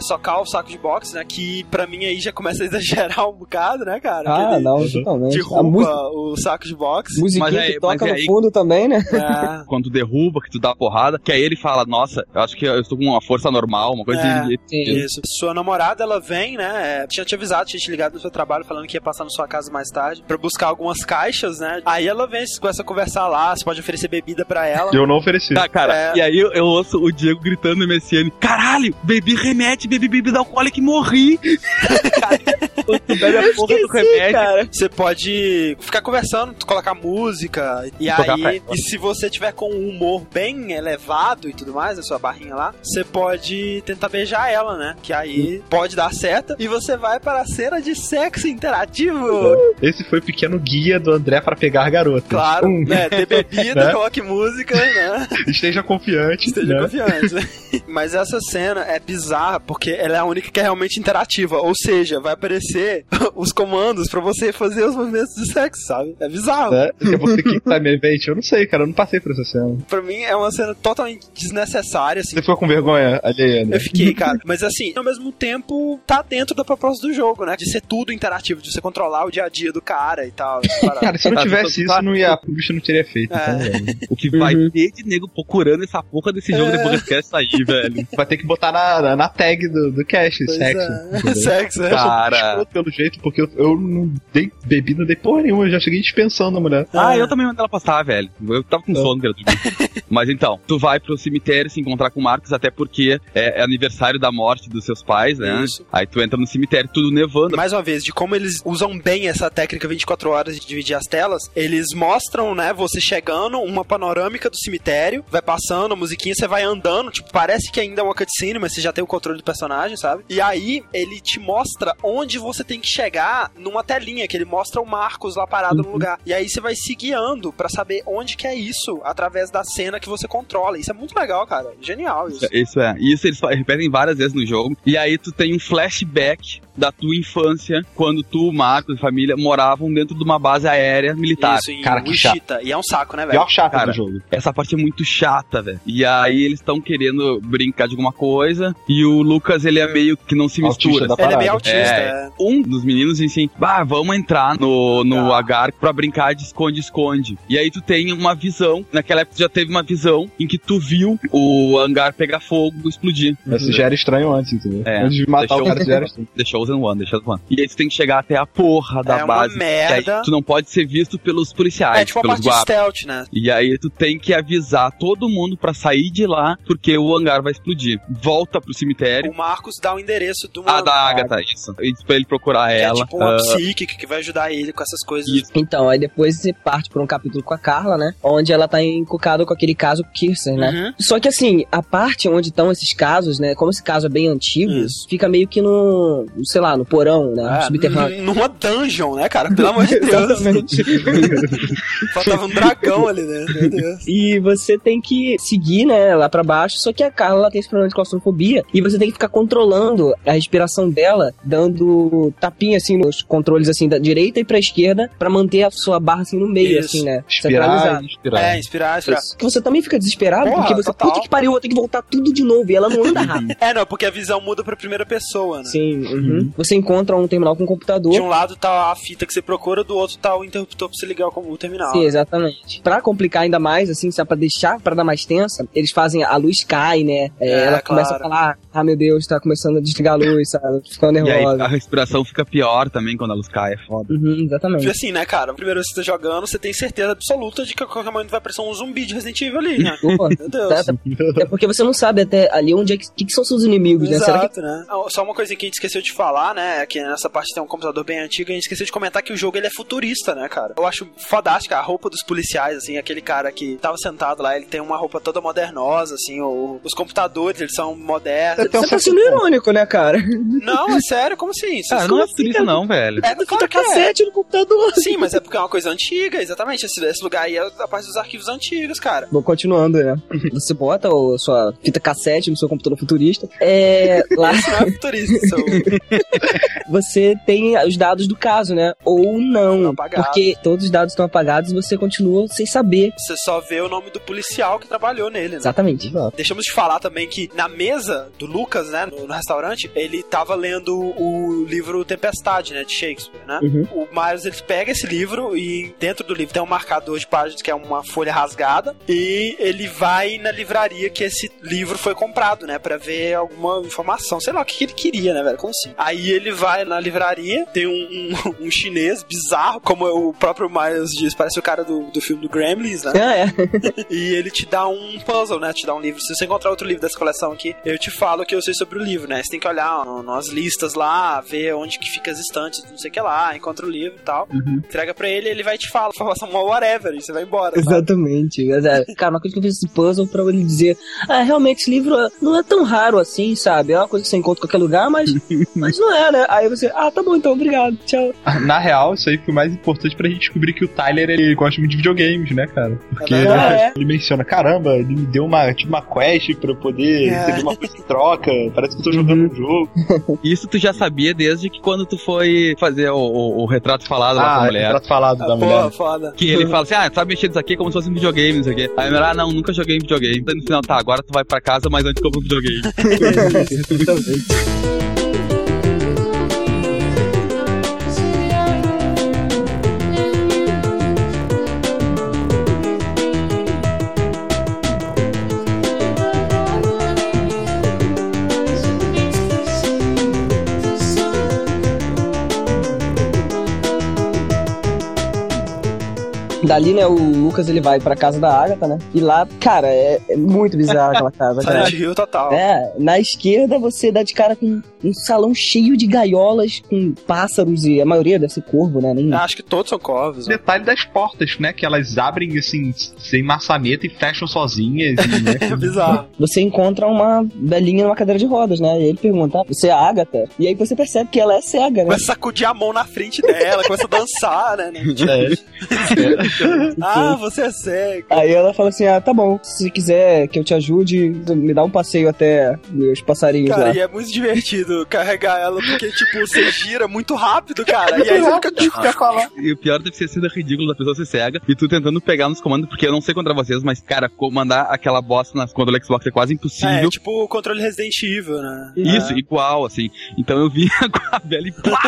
socar o saco de boxe, né? Que pra mim aí já começa a exagerar um bocado, né, cara?
Ah,
Aquele
não, totalmente. A
Derruba
música,
o saco de boxe.
musiquinha
Mas aí-
que toca
mas
no
aí-
fundo também, né?
É.
Quando derruba, que tu dá a porrada, que aí ele fala, nossa, eu acho que eu estou com uma força normal, uma coisa
É.
de...
Isso. Sua namorada, ela vem, né? é, tinha te avisado, tinha te ligado no seu trabalho falando que ia passar na sua casa mais tarde pra buscar algumas caixas, né? Aí ela vem, você começa a conversar lá, você pode oferecer bebida pra ela.
Eu não ofereci.
Tá, cara,
É.
e aí eu, eu ouço o Diego gritando no MSN, caralho, bebi remédio, bebi bebida alcoólica e morri. cara, tu bebe a porra do remédio,
cara. Você pode ficar conversando, colocar música, e
Tocar
aí, e se você tiver com um humor bem elevado e tudo mais, na sua barrinha lá, você pode tentar beijar ela, né? Que aí pode dar certo, e você vai para a cena de sexo interativo.
Esse foi o pequeno guia do André para pegar garotas.
Claro,
Um,
né? Ter bebida,
Né?
coloque música, né?
Esteja confiante,
Esteja
né?
confiante. Mas essa cena é bizarra porque ela é a única que é realmente interativa. Ou seja, vai aparecer os comandos pra você fazer os movimentos de sexo, sabe? É bizarro.
É você que tá me event. Eu não sei, cara. Eu não passei por essa cena.
Pra mim é uma cena totalmente desnecessária, assim.
Você ficou com vergonha alheia, né?
Eu fiquei, cara. Mas assim, ao mesmo tempo, tá dentro da proposta do jogo, né? De ser tudo interativo, de você controlar o dia a dia do cara e tal.
Cara, se não
Tá,
tivesse
tá-
isso, não ia, o bicho não teria feito.
É.
Então.
O que vai ter de nego procurando essa porra desse jogo
É.
depois que esquece sair, velho.
Vai ter que botar na, na, na tag do, do cache,
Pois
sexo.
é. Sexo, é.
Cara.
Pelo jeito, porque eu, eu não dei bebida, não dei porra nenhuma. Eu já cheguei dispensando a mulher.
Ah, eu também mandei ela passar, velho. Eu tava com
É.
sono, dizer. Mas então, tu vai pro cemitério se encontrar com o Marcos, até porque é, é aniversário da morte dos seus pais, né?
Isso.
Aí tu entra no cemitério, tudo nevando.
Mais uma vez, de como eles usam bem essa técnica 24 horas de dividir as telas, eles mostram, né, você chegando, uma panorâmica do cemitério, vai passando a musiquinha, você vai andando, tipo, parece que ainda é uma cutscene, mas você já tem o controle do personagem, sabe? E aí, ele te mostra onde você tem que chegar numa telinha, que ele mostra o Marcos lá parado no lugar. E aí você vai se guiando pra saber onde que é isso, através da cena que você controla. Isso é muito legal, cara. Genial isso.
Isso é. Isso eles repetem várias vezes no jogo. E aí tu tem um flashback da tua infância, quando tu, Marcos e família moravam dentro de uma base aérea militar.
Isso, em
Cara, que.
E é um saco, né, velho?
Pior chata
Cara,
do jogo.
Essa parte é muito chata, velho. E aí eles estão querendo brincar de alguma coisa. E o Lucas, ele é meio que não se mistura.
da
Ele é meio autista,
É.
é.
Um dos meninos disse assim: Bah, vamos entrar no, no
Tá.
agar pra brincar de esconde-esconde. E aí tu tem uma visão. Naquela época tu já teve uma visão em que tu viu o hangar pegar fogo e explodir.
Mas já era estranho antes, entendeu?
É.
Antes de matar
Deixou-
o cara, já era estranho.
The Chosen One, The Chosen One. E aí tu tem que chegar até a porra da
É uma
base. E
merda.
aí tu não pode ser visto pelos policiais,
É tipo uma
pelos
parte de
guardas.
stealth, né?
E aí tu tem que avisar todo mundo pra sair de lá, porque o hangar vai explodir. Volta pro cemitério.
O Marcos dá o endereço de uma.
A da Agatha, isso. E pra ele procurar
que é
ela.
tipo uma
Ah,
psíquica que vai ajudar ele com essas coisas.
Isso.
Então, aí depois você parte por um capítulo com a Carla, né? Onde ela tá encucada com aquele caso Kirsten, né?
Uhum.
Só que assim, a parte onde estão esses casos, né? Como esse caso é bem antigo,
Isso.
fica meio que no, sei lá, no porão, né?
É,
subterrâneo.
numa dungeon, né, cara? Pelo amor de Deus.
Exatamente.
Faltava um dragão ali, né? Meu Deus.
E você tem que seguir, né, lá pra baixo. Só que a Carla ela tem esse problema de claustrofobia. E você tem que ficar controlando a respiração dela, dando tapinha assim nos controles assim da direita e pra esquerda, pra manter a sua barra assim no meio,
Isso.
assim, né?
Inspirar inspirar.
É, inspirar, inspirar.
Que você também fica desesperado,
Porra,
porque você,
total.
puta que pariu, eu tenho que voltar tudo de novo. E ela não anda rápido.
É, não, porque a visão muda pra primeira pessoa, né?
Sim, uhum. Você encontra um terminal com computador.
De um lado tá a fita que você procura, do outro tá o interruptor pra você ligar o terminal.
Sim, exatamente. Pra complicar ainda mais, assim, é pra deixar pra dar mais tensa, eles fazem a luz cai, né? É,
É,
ela
claro.
começa a falar, ah meu Deus, tá começando a desligar a luz, sabe? Ficando
E aí
nervosa.
a respiração fica pior também quando a luz cai, é foda.
Uhum,
Porque
exatamente.
assim, né, cara? Primeiro você tá jogando, você tem certeza absoluta de que a qualquer momento vai aparecer um zumbi de Resident Evil ali, né?
Pô,
Meu Deus.
É porque você não sabe até ali onde é que, que, que são seus inimigos, né? Será que
Exato, né? Ah, Só uma coisa que a gente esqueceu de falar, né? é Que nessa parte tem um computador bem antigo, a gente esqueceu de comentar que o jogo ele é futurista, né, cara? Eu acho fodástica a roupa dos policiais, assim, aquele cara que tava sentado lá, ele tem uma roupa toda modernosa, assim, o- os computadores, eles são modernos.
Então,
você tá sendo irônico, né, cara?
Não, é sério, como assim? Isso-
Cara,
como
não é futurista
cara?
não, velho.
É, claro
Fita
que é.
cassete no computador.
Sim, mas é porque é uma coisa antiga, exatamente. Esse, esse lugar aí é a parte dos arquivos antigos, cara.
Bom, continuando, né? Você bota a sua fita cassete no seu computador futurista. É. Lá
Isso não é futurista, isso é
você tem os dados do caso, né? Ou não. Porque todos os dados estão apagados e você continua sem saber.
Você só vê o nome do policial que trabalhou nele, né?
Exatamente.
Deixamos de falar também que na mesa do Lucas, né, no, no restaurante, ele tava lendo o livro Tempestade, né, de Shakespeare, né?
Uhum.
O Miles, ele pega esse livro e dentro do livro tem um marcador de páginas que é uma folha rasgada e ele vai na livraria que esse livro foi comprado, né, Pra ver alguma informação, sei lá, o que que ele queria, né, velho, como assim? Aí ele vai na livraria, tem um, um, um chinês bizarro, como o próprio Miles diz, parece o cara do, do filme do Gremlins, né?
Ah, é.
E ele te dá um puzzle, né? Te dá um livro. Se você encontrar outro livro dessa coleção aqui, eu te falo o que eu sei sobre o livro, né? Você tem que olhar no- nas listas lá, ver onde que fica as estantes, não sei o que lá, encontra o livro e tal. Entrega pra ele, ele vai te falar, informação uma whatever, e você vai embora. sabe?
Exatamente. Mas, é, Cara, uma coisa que eu fiz esse puzzle pra ele dizer: Ah, realmente esse livro não é tão raro assim, sabe? É uma coisa que você encontra em qualquer lugar, mas, mas não é, né? Aí você, ah, tá bom então, obrigado, tchau.
Na real, isso aí foi o mais importante pra gente descobrir que o Tyler ele gosta muito de videogames, né, cara? Porque
É
ele,
verdade.
ele menciona, caramba, ele me deu uma, tipo, uma quest pra eu poder
É.
receber uma coisa em troca. Pipoca, parece que eu tô jogando um jogo.
Isso tu já sabia desde que quando tu foi fazer o, o- o retrato falado lá com a
Ah,
mulher.
retrato falado da
Ah,
mulher.
porra, foda.
Que ele fala assim, ah, sabe mexer nisso aqui como se fosse um videogame, isso aqui. Aí ela, ah, não, nunca joguei em videogame. Então no final, tá, agora tu vai pra casa, mas antes compra um videogame.
Dali, né, o Lucas ele vai pra casa da Agatha, né? E lá, cara, é, é muito bizarro aquela casa, cara.
Silent Hill total.
É, na esquerda você dá de cara com um salão cheio de gaiolas com pássaros e a maioria deve ser corvo, né? Nem...
Acho que todos são corvos. né?
Detalhe das portas, né? Que elas abrem assim, sem maçaneta e fecham sozinhas. né,
É bizarro.
Você encontra uma velhinha numa cadeira de rodas, né? E ele pergunta, ah, você é a Agatha? E aí você percebe que ela é cega, né?
Começa a sacudir a mão na frente dela, começa a dançar, né?
é.
Ah, você é cego.
Aí ela fala assim, ah, tá bom, se quiser que eu te ajude, me dá um passeio até os passarinhos
Cara,
lá.
e é muito divertido carregar ela, porque, tipo, você gira muito rápido, cara. E aí você fica, tipo,
Quer falar?
E o pior deve ser sendo ridículo da pessoa ser cega e tu tentando pegar nos comandos, porque eu não sei contra vocês, mas, cara, comandar aquela bosta nas controles Xbox é quase
É,
impossível.
tipo o controle Resident Evil, né?
Isso, igual, assim. Então eu vinha com a velha e plá,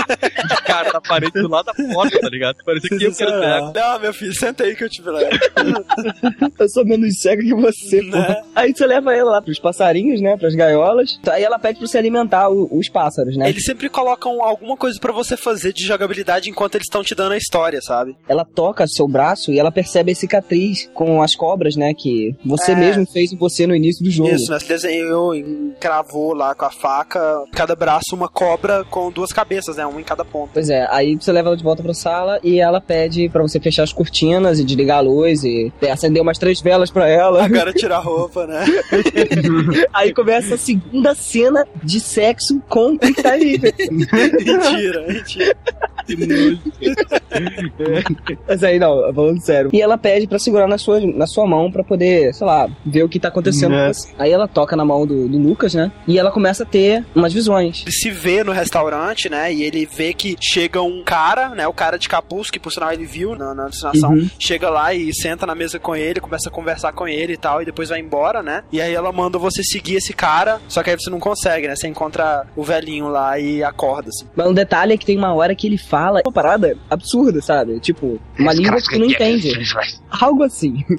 de cara na parede do lado da porta, tá ligado? Parecia que eu quero cego.
Não, meu filho, senta aí que eu te levo.
Eu sou menos cega que você.
Né?
Aí você leva ela lá pros passarinhos, né? Pras gaiolas. Aí ela pede pra você alimentar o- os pássaros, né?
Eles sempre colocam alguma coisa pra você fazer de jogabilidade enquanto eles estão te dando a história, sabe?
Ela toca seu braço e ela percebe a cicatriz com as cobras, né? Que você
É.
mesmo fez em você no início do jogo.
Isso, né? Você desenhou, encravou lá com a faca, cada braço uma cobra com duas cabeças, né? Uma em cada ponta.
Pois é, aí você leva ela de volta pra sala e ela pede pra você fechar as cortinas e desligar a luz e acender umas três velas pra ela.
Agora tira a roupa, né?
Aí começa a segunda cena de sexo com Quick Time Event.
mentira,
Mas aí não, falando sério. E ela pede pra segurar na sua, na sua mão pra poder, sei lá, ver o que tá acontecendo
Né.
com você. Aí ela toca na mão do, do Lucas, né? E ela começa a ter umas visões.
Ele se vê no restaurante, né? E ele vê que chega um cara, né? O cara de capuz, que por sinal ele viu na, na alucinação.
Uhum.
Chega lá e senta na mesa com ele, começa a conversar com ele e tal, e depois vai embora, né? E aí ela manda você seguir esse cara, só que aí você não consegue, né? Você encontra o velhinho lá e acorda, assim.
Mas um detalhe é que tem uma hora que ele fala uma parada absurda, sabe? Tipo, uma língua que tu não entende. Algo assim.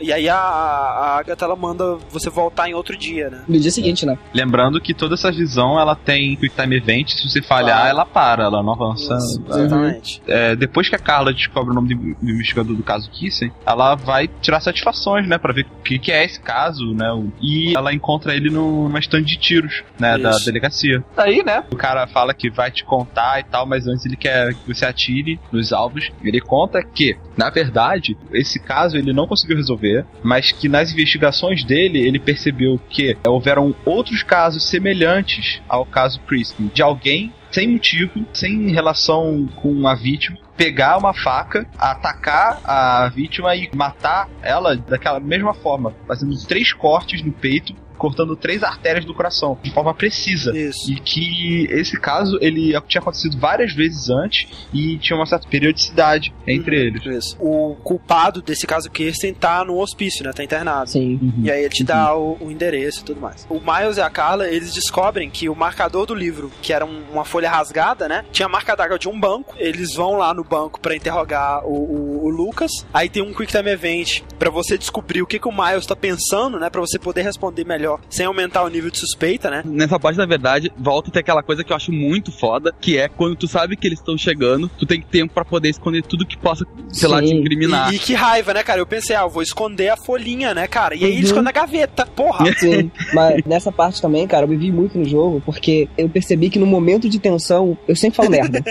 E aí a, a Agatha, ela manda você voltar em outro dia, né?
No dia seguinte, né?
Lembrando que toda essa visão ela tem Quick Time Event, se você falhar,
Claro.
ela para, ela não avança.
Isso, exatamente.
É, depois que a Carla descobre o nome do, do investigador do caso Kissen, ela vai tirar satisfações, né, Pra ver o que, que é esse caso, né? E ela encontra ele no- numa estande de tiros, né, da
Isso.
delegacia. Aí, né, o cara fala que vai te contar e tal, mas antes ele quer que você atire nos alvos. Ele conta que, na verdade, esse caso ele não conseguiu resolver, mas que nas investigações dele ele percebeu que houveram outros casos semelhantes ao caso Crispin, de alguém sem motivo, sem relação com a vítima, pegar uma faca, atacar a vítima e matar ela daquela mesma forma, fazendo três cortes no peito, cortando três artérias do coração, de forma precisa.
Isso.
E que esse caso ele tinha acontecido várias vezes antes e tinha uma certa periodicidade entre
Uhum,
eles.
Isso. O culpado desse caso Kirsten tá no hospício, né? Tá internado.
Sim.
E aí ele te dá o, o endereço e tudo mais. O Miles e a Carla, eles descobrem que o marcador do livro, que era um- uma folha rasgada, né? Tinha a marca d'água de um banco. Eles vão lá no banco pra interrogar o, o- o Lucas. Aí tem um Quick Time Event pra você descobrir o que, que o Miles tá pensando, né? Pra você poder responder melhor, sem aumentar o nível de suspeita, né?
Nessa parte, na verdade, volta a ter aquela coisa que eu acho muito foda, que é quando tu sabe que eles estão chegando, tu tem tempo pra poder esconder tudo que possa, sei lá, te
Sim.
incriminar.
E, e que raiva, né, cara? Eu pensei, ah, eu vou esconder a folhinha, né, cara? E aí ele
Uhum.
esconde a gaveta. Porra!
Sim, mas nessa parte também, cara, eu me vi muito no jogo, porque eu percebi que no momento de tensão, eu sempre falo merda.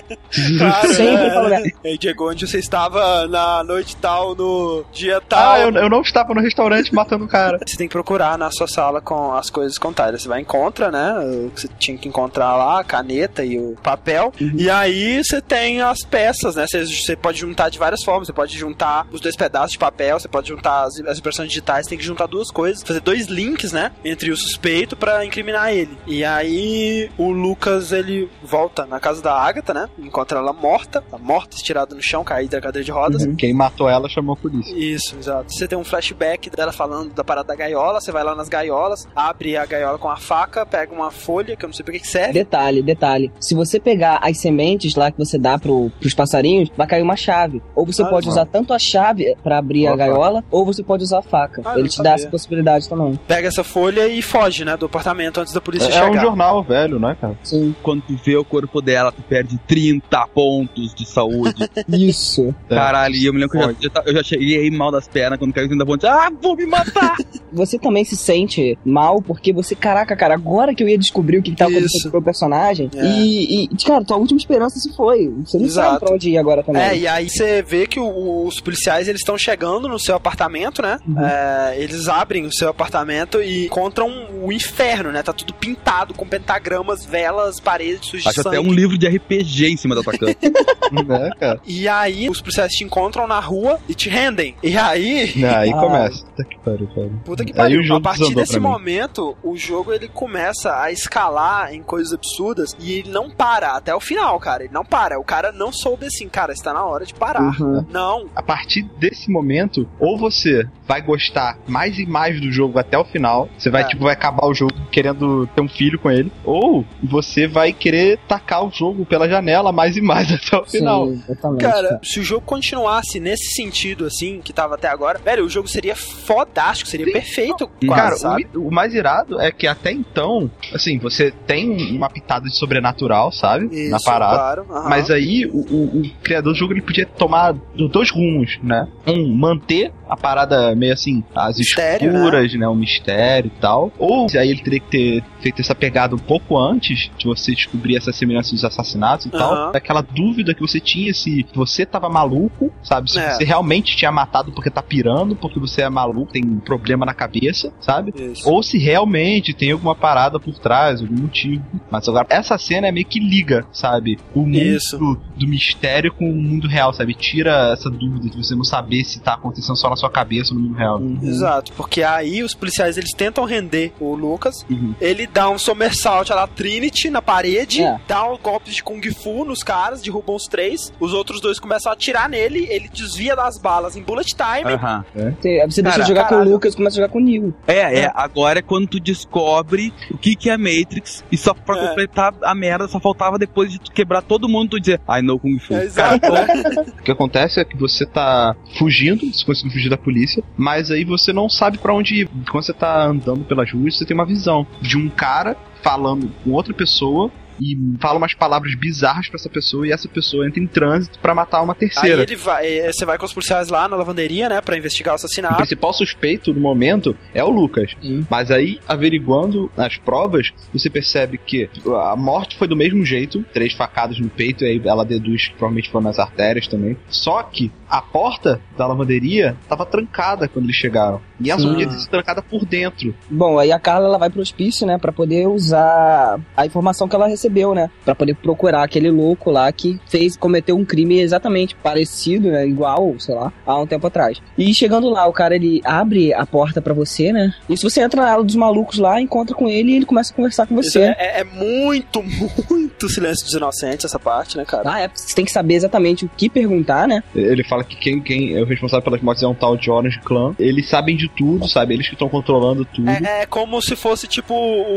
Claro,
sempre
é.
falo merda.
Ei, Diego, onde você estava na noite tal, no dia tal?
Ah, eu, eu não estava no restaurante matando o cara.
Você tem que procurar na sua sala com as coisas contadas. Você vai encontra, né? O que você tinha que encontrar lá, a caneta e o papel. E aí você tem as peças, né? Você, você pode juntar de várias formas. Você pode juntar os dois pedaços de papel, você pode juntar as, as impressões digitais, tem que juntar duas coisas, fazer dois links, né? Entre o suspeito pra incriminar ele. E aí o Lucas ele volta na casa da Agatha, né? Encontra ela morta, tá morta, estirada no chão, caída da cadeira de rodas.
Quem matou ela chamou a polícia.
Isso, exato. Você tem um flashback dela falando da parada da gaiola, você vai lá nas gaiolas, abre a gaiola com a faca, pega uma folha, que eu não sei pra que serve.
Detalhe, detalhe. Se você pegar as sementes lá que você dá pro, pros passarinhos, vai cair uma chave. Ou você
Ah,
pode
não.
usar tanto a chave pra abrir a gaiola, ou você pode usar a faca.
Ah,
Ele te dá
sabia.
essa possibilidade também.
Pega essa folha e foge, né, do apartamento antes da polícia
É,
chegar.
um jornal velho, né, cara?
Sim.
Quando tu vê o corpo dela, tu perde 30 pontos de saúde.
Isso.
É.
Caralho, e eu me lembro que eu já, eu já cheguei mal das pernas quando caiu 30 pontos. Ah, vou me matar!
Você também se sente mal porque você, caraca, cara, agora que eu ia descobrir o que, que tava
Isso.
acontecendo com o personagem.
É.
E, e, cara, tua última esperança se foi. Você não
Exato.
sabe pra onde ir agora também.
É, e aí você vê que o- os policiais eles estão chegando no seu apartamento, né?
Uhum.
É, eles abrem o seu apartamento e encontram o inferno, né? Tá tudo pintado com pentagramas, velas, paredes, sujas de
Acho
sangue.
até um livro de RPG em cima da tua cama.
né, cara?
E aí os policiais te encontram na rua e te rendem. E aí,
Aí
Ah.
começa. Puta que pariu, cara.
puta que
Aí
pariu. a partir desse
mim.
Momento, o jogo ele começa a escalar em coisas absurdas e ele não para até o final, cara. Ele não para. O cara não soube assim, cara, está na hora de parar.
Uhum.
Não,
A partir desse momento, ou você vai gostar mais e mais do jogo até o final, você vai,
É.
tipo, vai acabar o jogo querendo ter um filho com ele, ou você vai querer tacar o jogo pela janela mais e mais até o final.
Sim, exatamente.
Cara, se o jogo continuasse nesse sentido, assim, que tava até agora, velho, o jogo seria fodástico, seria
Sim.
perfeito, quase,
cara,
sabe?
o, o mais irado é que até então, assim, você tem uma pitada de sobrenatural, sabe? Na
Isso,
parada.
claro.
Mas aí o, o- o criador do jogo ele podia tomar do- dois rumos, né? Um, manter a parada meio assim, as
Mistério,
escuras, né? O mistério e tal. Ou aí ele teria que ter feito essa pegada um pouco antes de você descobrir essa semelhança dos assassinatos e tal. Aquela dúvida que você tinha se você tava maluco, sabe? Se
É.
você realmente tinha matado porque tá pirando, porque você é maluco, tem um problema na cabeça, sabe?
Isso.
Ou se realmente tem alguma parada por trás, algum motivo. Mas agora, essa cena é meio que liga, sabe? O mundo
Isso.
do, mistério com o mundo real, sabe? Tira essa dúvida de você não saber se tá acontecendo só na sua cabeça ou no mundo real.
Uhum.
Exato, porque aí os policiais eles tentam render o Lucas,
Uhum.
ele dá um somersault lá Trinity na parede,
É.
dá um golpe de Kung Fu nos caras, derrubam os três, os outros dois começam a atirar nele, ele desvia das balas em bullet time.
Aham.
Você, você deixa
Cara,
de jogar com
caralho.
o Lucas e começa a jogar com o Neil.
É, é, agora é quando tu descobre o que que é Matrix e só pra
É.
completar a merda só faltava depois de tu quebrar todo mundo tu dizer, I know Kung Fu.
É, exato?
O que acontece é que você tá fugindo, você conseguiu fugir da polícia, mas aí você não sabe pra onde ir. Quando você tá andando pelas ruas, você tem uma visão de um cara falando com outra pessoa e fala umas palavras bizarras pra essa pessoa e essa pessoa entra em trânsito pra matar uma
Aí
terceira.
ele vai, eh, você vai com os policiais lá na lavanderia, né, pra investigar o
O
assassinato.
principal suspeito no momento é o Lucas.
Sim.
Mas aí, averiguando as provas, você percebe que a morte foi do mesmo jeito, três facadas no peito, e aí ela deduz que provavelmente foi nas artérias também. Só que a porta da lavanderia estava trancada quando eles chegaram. E só
Sim.
podia ter sido trancada por dentro.
Bom, aí a Carla ela vai pro hospício, né, Pra poder usar a informação que ela recebeu, né, Pra poder procurar aquele louco lá que fez cometeu um crime exatamente parecido, né, igual, sei lá, há um tempo atrás. E chegando lá, o cara ele abre a porta pra você, né? E se você entra na ala dos malucos lá, encontra com ele e ele começa a conversar com você.
é, é- é muito, muito silêncio dos inocentes essa parte, né, cara?
Ah, é, você tem que saber exatamente o que perguntar, né?
Ele fala que quem, quem é o responsável pelas mortes é um tal de Orange Clan. Eles sabem de tudo, sabe? Eles que estão controlando tudo.
É, é como se fosse tipo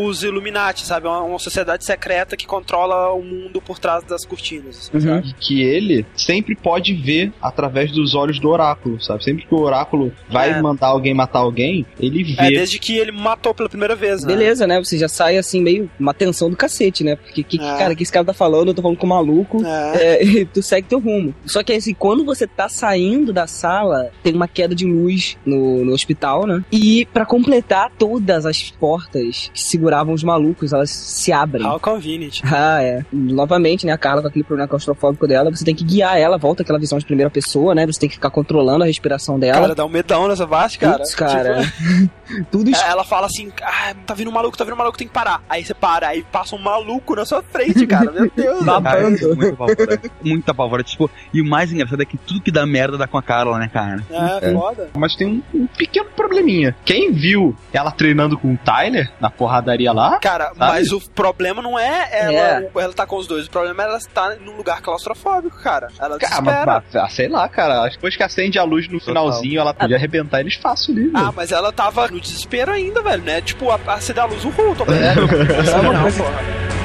os Illuminati, sabe? Uma, uma sociedade secreta que controla o mundo por trás das cortinas. assim,
Uhum.
E que ele sempre pode ver através dos olhos do oráculo, sabe? Sempre que o oráculo vai
É.
mandar alguém matar alguém, ele vê.
É, desde que ele matou pela primeira vez, né?
Beleza, né? Você já sai assim, meio uma tensão do cacete, né? Porque, que,
É.
cara, que esse cara tá falando? Eu tô falando com o maluco.
É.
É, e tu segue teu rumo. Só que assim, quando você tá saindo da sala, tem uma queda de luz no, no hospital, né? E pra completar, todas as portas que seguravam os malucos, elas se abrem.
How convenient.
Ah, é. Novamente, né, a Carla com aquele problema claustrofóbico dela, você tem que guiar ela, volta aquela visão de primeira pessoa, né? Você tem que ficar controlando a respiração dela.
Cara, dá um medão nessa parte, cara.
Putz, cara.
Tipo,
Tudo isso.
ela fala assim, ah, tá vindo um maluco, tá vindo um maluco, tem que parar. Aí você para, aí passa um maluco na sua frente, cara. Meu Deus.
Babando.
Fico muito apavorado. Muito apavorado. Tipo, e o mais engraçado é que tudo que dá merda dá com a Carla, né, cara?
É, foda.
Mas tem um, um pequeno probleminha. Quem viu ela treinando com o Tyler na porradaria lá?
Cara, mas o problema não é ela,
É.
ela tá com os dois. O problema é ela estar num lugar claustrofóbico, cara. Ela
Cara,
desespera.
mas, mas, ah, sei lá, cara. Acho que depois que acende a luz no finalzinho, ela podia arrebentar eles fácil ali.
Ah, mas ela tava no desespero ainda, velho, né? Tipo, a- acender a luz, o Hulk, tô
É.
Essa
uma
não,
coisa-
porra. O que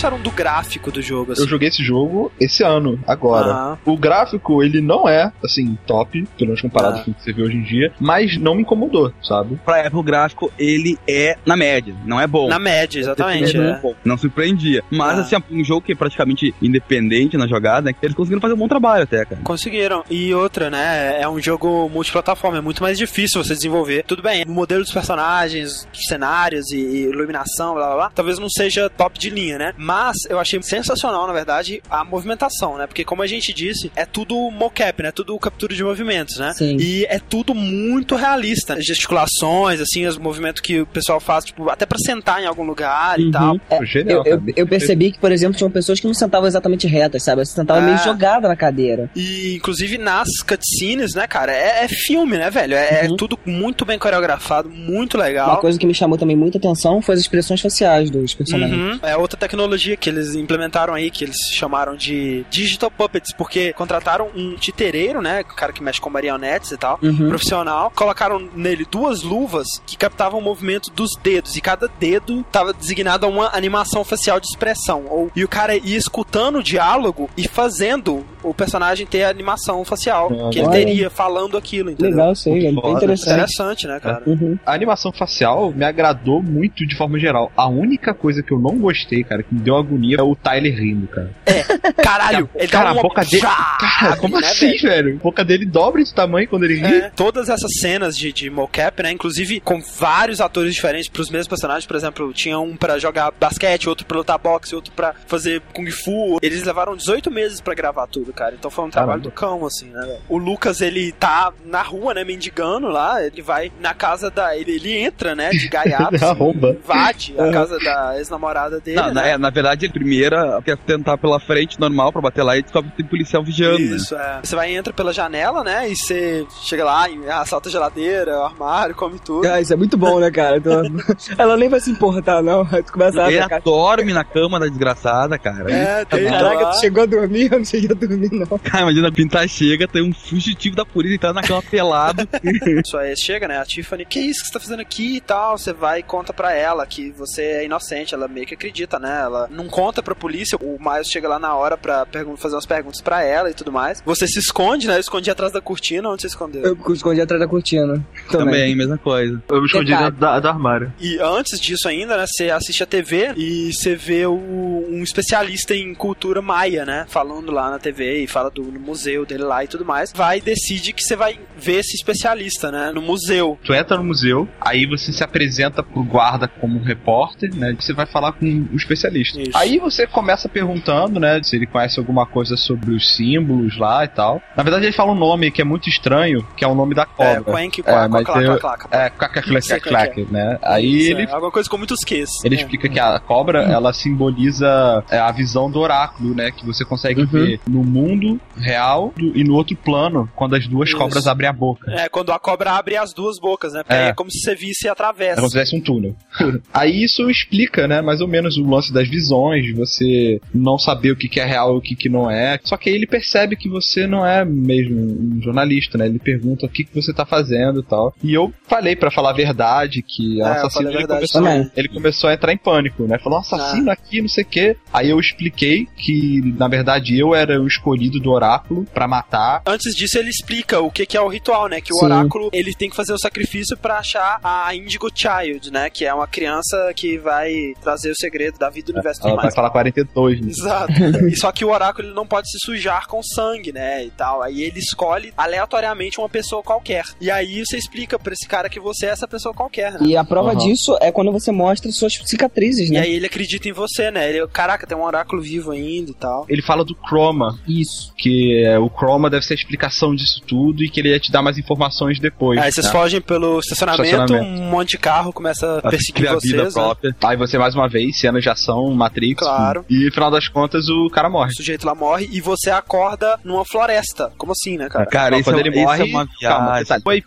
acharam do gráfico do jogo, assim?
Eu joguei esse jogo esse ano, agora. O gráfico, ele não é, assim, top, pelo menos comparado
Ah.
com o que você vê hoje em dia, mas não me incomodou, sabe?
Pra época, o gráfico, ele é na média, não é bom.
Na média, exatamente.
Não
é.
é bom. Não surpreendia. Mas,
Ah.
assim, um jogo que é praticamente independente na jogada, né, eles conseguiram fazer um bom trabalho até, cara.
Conseguiram. E outra, né? É um jogo multiplataforma, é muito mais difícil você desenvolver. Tudo bem, o modelo dos personagens, cenários e, e iluminação, blá blá blá, talvez não seja top de linha, né? Mas eu achei sensacional, na verdade, a movimentação, né? Porque, como a gente disse, é tudo mocap, né? Tudo captura de movimentos, né?
Sim.
E é tudo muito realista. né? Gesticulações, assim, os movimentos que o pessoal faz, tipo, até pra sentar em algum lugar e
Uhum.
tal.
É,
Genial,
eu, eu, eu percebi que, por exemplo, tinham pessoas que não sentavam exatamente retas, sabe? Você sentava
Ah.
meio jogada na cadeira.
E, inclusive, nas cutscenes, né, cara? É, é filme, né, velho? É, é
Uhum.
tudo muito bem coreografado, muito legal.
Uma coisa que me chamou também muita atenção foi as expressões faciais dos personagens.
Uhum. É outra tecnologia que eles implementaram aí, que eles chamaram de Digital Puppets, porque contrataram um titereiro, né? O cara que mexe com marionetes e tal.
Uhum.
Profissional, colocaram nele duas luvas que captavam o movimento dos dedos, e cada dedo estava designado a uma animação facial de expressão. Ou, e o cara ia escutando o diálogo e fazendo o personagem ter a animação facial
Ah,
que ele teria falando aquilo, entendeu?
Legal, sei, é bem interessante.
Interessante, né, cara?
Uhum.
A animação facial me agradou muito de forma geral. A única coisa que eu não gostei, cara, que me deu agonia é o Tyler rindo, cara.
Caralho, ele dá
cara,
uma-
a boca dele. Cara, como
né,
assim,
velho?
velho? A boca dele dobra de tamanho quando ele ri.
É, todas essas cenas de, de mocap, né? Inclusive com vários atores diferentes pros mesmos personagens. Por exemplo, tinha um pra jogar basquete, outro pra lutar boxe, outro pra fazer kung fu. Eles levaram 18 meses pra gravar tudo, cara. Então foi um trabalho do cão, assim, né? velho? O Lucas, ele tá na rua, né? Mendigando lá. Ele vai na casa da. Ele, ele entra, né? De gaiato. assim,
Arromba.
invade a casa da ex-namorada dele.
Não, na,
né?
é, na verdade, ele primeiro quer tentar pela frente normal pra bater lá e descobre que tem policial vigiando, né?
Isso, é. Você vai entra pela janela, né? E você chega lá, e assalta a geladeira, o armário, come tudo.
Ah, isso é muito bom, né, cara? Então, ela nem vai se importar, não. Aí tu começa a
Ela dorme na cama da desgraçada, cara.
É, tem
Caraca,
lá.
tu chegou a dormir? Eu não cheguei a dormir, não.
Cara, imagina a pintar chega, tem um fugitivo da polícia entrar na cama pelado.
Sua ex chega, né? A Tiffany, que isso que você tá fazendo aqui e tal? Você vai e conta pra ela que você é inocente. Ela meio que acredita, né? Ela não conta pra polícia. O Miles chega lá na hora pra fazer umas perguntas pra ela e tudo mais. Você se esconde, né? Eu escondi atrás da cortina. Onde você escondeu?
Eu escondi atrás da cortina.
Também, mesma coisa.
Eu me escondi dentro da- do armário.
E antes disso ainda, né, você assiste a TV e você vê o- um especialista em cultura maia, né, falando lá na TV e fala do no museu dele lá e tudo mais. Vai e decide que você vai ver esse especialista, né, no museu.
Tu entra no museu, aí você se apresenta pro guarda como um repórter, né? Você vai falar com o especialista.
Isso.
Aí você começa perguntando, né? Se ele conhece alguma coisa sobre os símbolos lá e tal. Na verdade, ele fala um nome que é muito estranho, que é o nome da
É,
cobra.
Quank,
É, mas
Quack, Quack.
É, clac, clac,
Sei
clac,
qual
clac, né? Aí ele
é, alguma coisa com muitos Qs.
Ele
É.
explica que a cobra, ela simboliza é, a visão do oráculo, né? Que você consegue
Uhum.
ver no mundo real e no outro plano, quando as duas cobras abrem a boca.
É, quando a cobra abre as duas bocas, né?
É.
é como se você visse
É
através.
como se tivesse um túnel. Aí isso explica, né, mais ou menos o lance das visões, de você não saber o que, que é real e o que, que não é. Só que aí ele percebe que você não é mesmo um jornalista, né? Ele pergunta o que, que você tá fazendo e tal. E eu falei pra falar a verdade que
É,
assassino ele
verdade
começou,
também.
ele começou a entrar em pânico, né? Falou, um assassino aqui, não sei o quê. Aí eu expliquei que, na verdade, eu era o escolhido do oráculo pra matar.
Antes disso, ele explica o que, que é o ritual, né? Que o
Sim.
oráculo ele tem que fazer o sacrifício pra achar a Indigo Child, né? Que é uma criança que vai trazer o segredo da vida do universo e
Ela vai falar 42, né?
Exato. E só que o oráculo ele não pode se sujar com sangue, né? E tal. Aí ele escolhe aleatoriamente uma pessoa qualquer. E aí você explica pra esse cara que você é essa pessoa qualquer, né?
E a prova
Aham.
disso é quando você mostra suas cicatrizes,
E
né?
aí ele acredita em você, né? Ele, caraca, tem um oráculo vivo ainda e tal.
Ele fala do Chroma,
Isso.
que é, o Chroma deve ser a explicação disso tudo e que ele ia te dar mais informações depois.
Aí vocês
né?
fogem pelo estacionamento,
Estacionamento.
um monte de carro começa a perseguir
a vida
vocês, né?
própria.
Aí você, mais uma vez, cenas de ação, Matrix.
Claro.
E no final das contas, o cara
O
morre.
sujeito lá morre e você acorda numa floresta. Como assim, né, cara?
Cara, isso,
quando
é,
ele morre,
é uma
calma,
viagem.
detalhe. Foi,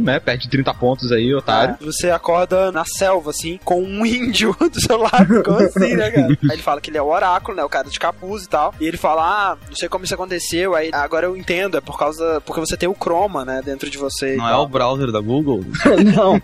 né? Perde 30 pontos aí, otário.
É, você acorda na selva, assim, com um índio do seu lado. Como assim, né, cara? Aí ele fala que ele é o oráculo, né? O cara de capuz e tal. E ele fala, ah, não sei como isso aconteceu. Aí agora eu entendo, é por causa. Porque você tem o Chroma, né, dentro de você.
Não é o browser da Google?
não,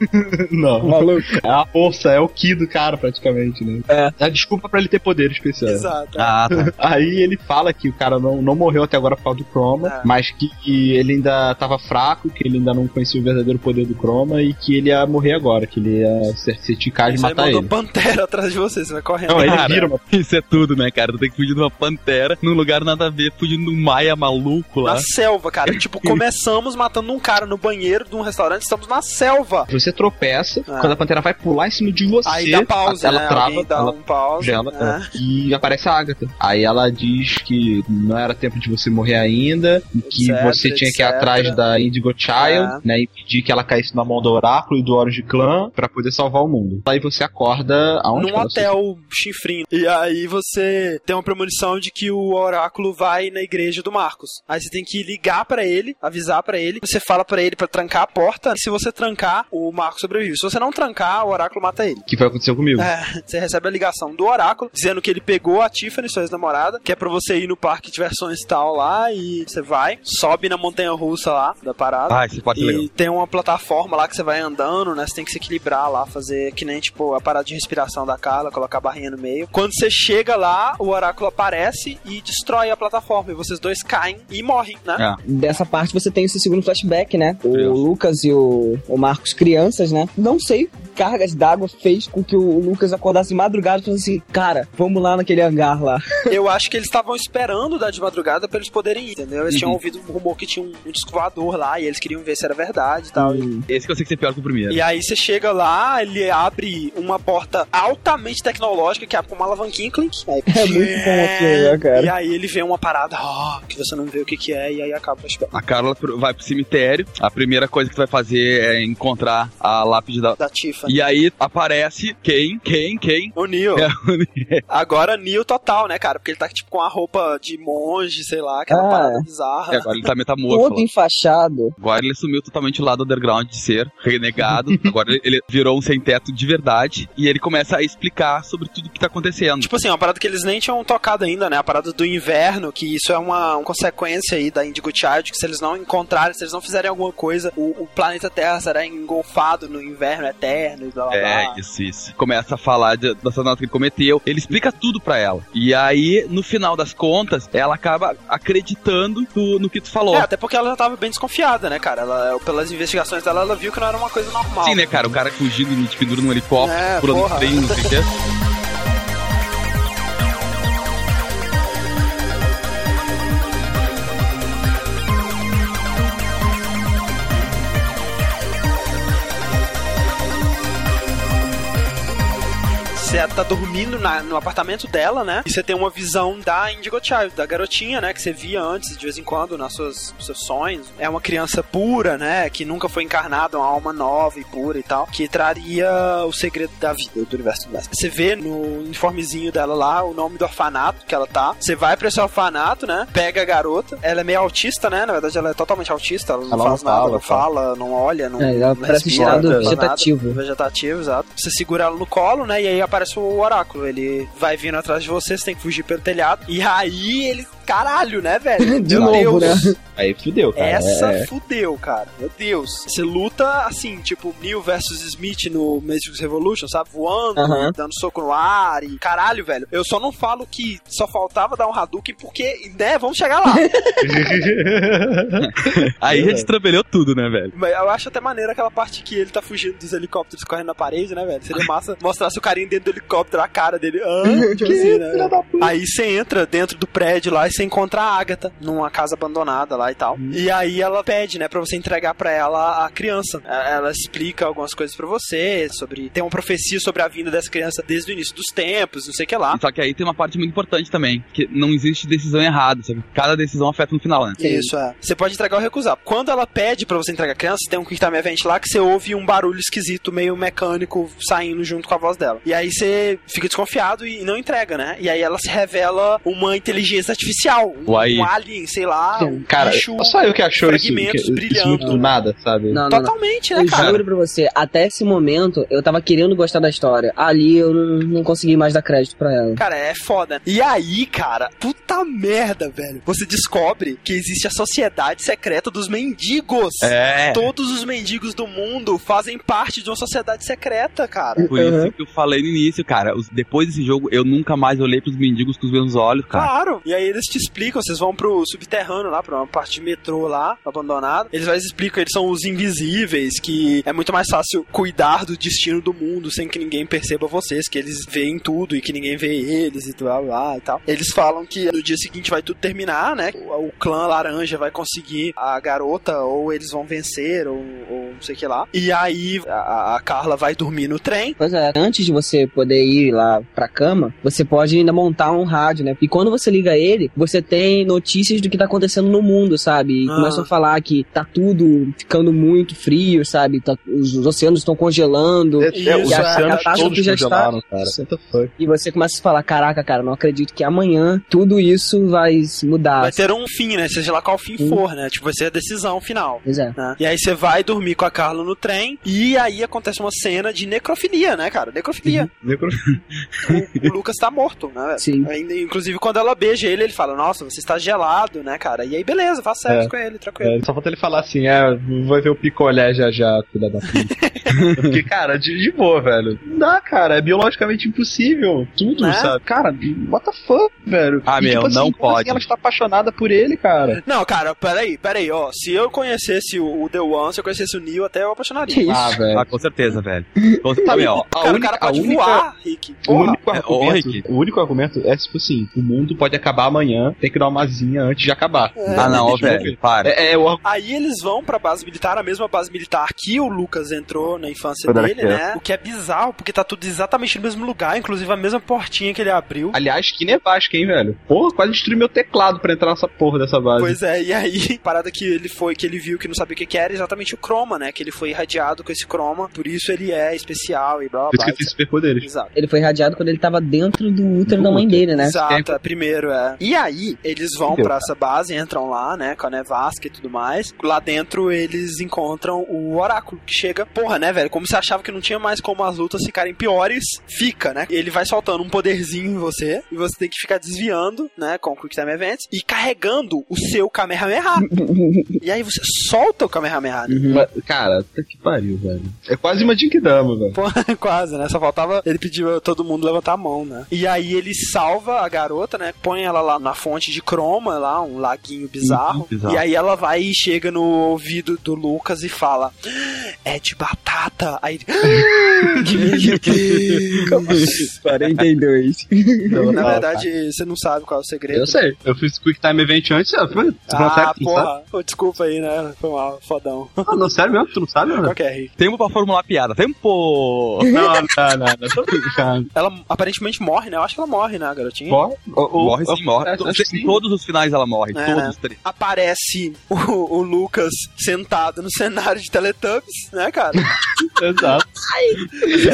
Não.
maluco.
É a força, é o Ki do cara, praticamente, né?
É.
desculpa pra ele ter poder especial.
Exato. é.
Ah, tá.
Aí ele fala que o cara não, não morreu até agora por causa do Chroma,
É.
mas que ele ainda tava fraco, que ele ainda não conhecia o verdadeiro poder do Chroma e que ele ia morrer agora, que ele ia ser, ser ticado e
Você
matar
mandou
ele.
pantera atrás de você, você vai correndo.
Não, ele
Cara,
vira uma
Isso é tudo, né, cara? Tu tem que fugir de uma pantera num lugar nada a ver, fugindo de um maia maluco lá.
Na selva, cara. tipo, começamos matando um cara no banheiro de um restaurante, estamos na selva.
Você tropeça,
Ah.
quando a pantera vai pular em cima de você,
Aí dá pausa,
ela
né?
trava,
dá
ela
um pause.
Gela,
né?
é. e aparece a Agatha. Aí ela diz que não era tempo de você morrer ainda, e que
Etc,
você tinha que ir
etc.
atrás da Indigo Child,
É.
né, e pedir que ela caísse na mão do Oráculo e do Orange Clan pra poder salvar o mundo. Aí você acorda aonde?
num hotel chifrinho. E aí você tem uma premonição de que o oráculo vai na igreja do Marcos. Aí você tem que ligar pra ele, avisar pra ele. Você fala pra ele pra trancar a porta. Se você trancar, o Marcos sobrevive. Se você não trancar, o oráculo mata ele.
Que foi o que aconteceu comigo.
É, você recebe a ligação do oráculo dizendo que ele pegou a Tiffany, sua ex-namorada, que é pra você ir no parque de diversões e tal lá. E você vai, sobe na montanha russa lá da parada.
Ah, esse é legal.
E tem uma plataforma lá que você vai andando, né? Você tem que se equilibrar lá, fazer que nem, tipo, a parada de respiração da Carla, colocar a barrinha no meio. Quando você chega lá, o oráculo aparece e destrói a plataforma. E vocês dois caem e morrem, né?
É.
Dessa parte você tem esse segundo flashback, né? O
Criança.
Lucas e o, o Marcos crianças, né? Não sei, cargas d'água fez com que o Lucas acordasse de madrugada falasse assim, cara, vamos lá naquele hangar lá.
Eu acho que eles estavam esperando dar de madrugada pra eles poderem ir, entendeu? Eles tinham
Uhum.
ouvido um rumor que tinha um, um lá e eles queriam ver se era verdade e tal.
Hum.
Esse que eu sei que ser pior que o primeiro.
E aí você chega lá, ele abre uma porta altamente tecnológica que abre com uma alavanquinha clink. Aí,
É muito bom aquilo, né, cara?
E aí ele vê uma parada ó, que você não vê o que, que é, e aí acaba o flashback.
A Carla vai pro cemitério. A primeira coisa que tu vai fazer é encontrar a lápide da.
Da Tiffany.
E aí aparece quem? Quem? Quem?
O Neo.
É o.
Agora Neo total, né, cara? Porque ele tá tipo com a roupa de monge, sei lá, aquela
Ah.
parada bizarra.
E agora ele tá metamorfo.
Todo enfaixado.
Agora ele sumiu totalmente do lado underground de ser renegado. Agora ele- virou um sem teto de verdade. E ele começa a explicar sobre tudo que tá acontecendo.
Tipo assim, uma parada que eles nem tinham tocado ainda, né? A parada do inverno, que isso é uma, uma consequência aí da Indigo Child, que se eles não encontrarem, se eles não fizerem alguma coisa, o, o planeta Terra será engolfado no inverno eterno e blá blá blá.
É, isso, isso. Começa a falar de, das nota que cometeu. Ele explica tudo pra ela. E aí, no final das contas, ela acaba acreditando no, no que tu falou.
É, até porque ela já tava bem desconfiada, né, cara? Ela, pelas investigações dela, ela viu que não era uma coisa normal.
Sim, né, cara? O cara fugindo de pendura num helicóptero,
É,
pulando trem, não sei o quê.
você tá dormindo na- no apartamento dela, né? E você tem uma visão da Indigo Child, da garotinha, né? Que você via antes, de vez em quando, nas suas, nos seus sonhos. É uma criança pura, né? Que nunca foi encarnada, uma alma nova e pura e tal. Que traria o segredo da vida, do universo do Você vê no uniformezinho dela lá o nome do orfanato que ela tá. Você vai pra esse orfanato, né? Pega a garota. Ela é meio autista, né? Na verdade, ela é totalmente autista. Ela não
Ela não
faz nada,
fala,
não fala, não olha, não.
É, ela
não
parece
respira,
estado
não faz nada.
vegetativo.
Vegetativo, exato. Você segura ela no colo, né? E aí aparece o oráculo. Ele vai vindo atrás de você, você tem que fugir pelo telhado. E aí ele. Caralho, né, velho?
De
Meu
novo,
Deus.
né?
Aí fudeu, cara.
Essa
É,
fudeu, cara. Meu Deus. Você luta assim, tipo, Neil versus Smith no Matrix Revolution, sabe? Voando,
Aham.
dando soco no ar e. Caralho, velho. Eu só não falo que só faltava dar um Hadouken porque, né, vamos chegar lá.
Aí já destrambelhou tudo, né, velho?
Mas eu acho até maneiro aquela parte que ele tá fugindo dos helicópteros correndo na parede, né, velho? Seria massa mostrasse o carinha dentro do helicóptero, a cara dele. Ah, tipo assim, né? Aí você entra dentro do prédio lá e você encontra a Agatha numa casa abandonada lá e tal. E aí ela pede, né, pra você entregar pra ela a criança. É, Ela explica algumas coisas pra você sobre. Tem uma profecia sobre a vinda dessa criança desde o início dos tempos, não sei o que lá.
Só que aí tem uma parte muito importante também, que não existe decisão errada, sabe? Cada decisão afeta no final, né?
Isso, é. Você pode entregar ou recusar. Quando ela pede pra você entregar a criança, tem um Quick Time Event lá que você ouve um barulho esquisito, meio mecânico, saindo junto com a voz dela. E aí você fica desconfiado e não entrega, né? E aí ela se revela uma inteligência artificial. Um,
Uai.
um alien, sei lá, um
Cara,
bicho.
só eu que achou isso, que,
fragmentos
isso
brilhando.
muito do nada, sabe?
Não, não, não.
Totalmente, né,
Eu
cara?
juro pra você, até esse momento eu tava querendo gostar da história. Ali eu não, não consegui mais dar crédito pra ela.
Cara, é foda. E aí, cara, puta merda, velho. Você descobre que existe a sociedade secreta dos mendigos.
É.
Todos os mendigos do mundo fazem parte de uma sociedade secreta, cara.
Por isso que eu falei no início, cara. depois desse jogo, eu nunca mais olhei pros mendigos com os mesmos olhos, cara.
Claro. E aí eles te explicam, vocês vão pro subterrâneo lá, pra uma parte de metrô lá, abandonada. Eles vai explicam, eles são os invisíveis, que é muito mais fácil cuidar do destino do mundo sem que ninguém perceba vocês, que eles veem tudo e que ninguém vê eles e blá blá e tal. Eles falam que no dia seguinte vai tudo terminar, né? O, o clã laranja vai conseguir a garota, ou eles vão vencer, ou, ou não sei o que lá. E aí a, a Carla vai dormir no trem.
Pois é, antes de você poder ir lá pra cama, você pode ainda montar um rádio, né? E quando você liga ele, você tem notícias do que tá acontecendo no mundo, sabe? E
Ah.
começam a falar que tá tudo ficando muito frio, sabe? Tá- os, os oceanos estão congelando.
É, é, os
é,
oceanos
catástrofe
todos
já está-
cara.
E você começa a falar, caraca, cara, não acredito que amanhã tudo isso vai mudar.
Vai ter um fim, né? Seja lá qual fim for, né? Tipo, vai ser a decisão final.
Pois é.
né? E aí você vai dormir com a Carla no trem e aí acontece uma cena de necrofilia, né, cara? Necrofilia. o, o Lucas tá morto, né?
Sim.
Inclusive, quando ela beija ele, ele fala, nossa, você está gelado, né, cara? E aí, beleza, faz sexo
É.
com ele, tranquilo.
É, só falta ele falar assim, é, vai ver o picolé já já, filha da puta. Porque, cara, de, de boa, velho. Não dá, cara, é biologicamente impossível. Tudo,
Né?
sabe? Cara, what the fuck, velho?
Ah, meu,
assim,
não
como
pode.
Assim ela está apaixonada por ele, cara.
Não, cara, peraí, peraí, ó. Se eu conhecesse o, o The One, se eu conhecesse o Neo, até eu apaixonaria.
Isso?
Ah, velho.
Ah, com certeza, velho. Com certeza, meu, ó,
Cara, o cara pode voar, Rick.
O único,
É, ô, Rick.
o único argumento é tipo assim: o mundo pode acabar amanhã, tem que dar uma zinha antes de acabar.
Ah, não, velho, para.
É, é o
Aí eles vão pra base militar, a mesma base militar que o Lucas entrou na infância
Quando
dele, né? O que é bizarro, porque tá tudo exatamente no mesmo lugar, inclusive a mesma portinha que ele abriu.
Aliás, que nevasca, hein, velho? Porra, quase destruiu meu teclado pra entrar nessa porra dessa base.
Pois é, e aí, parada que ele foi, que ele viu que não sabia o que que era, exatamente o croma, né? Que ele foi irradiado com esse croma, por isso ele é especial e blá blá
Por isso
blá.
que fiz superpoderes.
Exato.
Ele foi irradiado quando ele tava dentro do útero da mãe dele, né?
Exato, é primeiro, é. E aí, eles vão
Entendeu,
pra essa base, entram lá, né, com a nevasca e tudo mais. Lá dentro, eles encontram o oráculo, que chega, porra, né, velho, como você achava que não tinha mais como as lutas ficarem piores, fica, né? Ele vai soltando um poderzinho em você, e você tem que ficar desviando, né, com o Quick Time Events, e carregando o seu Kamehameha. e aí você solta o Kamehameha, né?
Mas, cara, puta que pariu, velho. É quase uma Jinkidama, velho.
Pô, quase, né? Só faltava ele pedir pra todo mundo levantar a mão, né? E aí ele salva a garota, né? Põe ela lá na fonte de croma, lá, um laguinho bizarro.
Uhum, bizarro.
E aí ela vai e chega no ouvido do Lucas e fala: É de batata. Aí Deus.
42.
Na verdade, você não sabe qual é o segredo.
Eu sei. Eu fiz Quick Time Event antes, ó. Foi,
Ah, porra. Pô, desculpa aí, né? Foi mal, fodão.
Ah, não, sério tu não sabe?
Qual que é, Rick?
Tempo pra formular piada. Tempo!
Não, não, não, não, tô brincando.
Ela aparentemente morre, né? Eu acho que ela morre, né, garotinha?
Morre?
morre sim, morre. Em
sim.
todos os finais ela morre.
É,
todos
né?
os três.
Aparece o, o Lucas sentado no cenário de Teletubbies, né, cara?
Exato.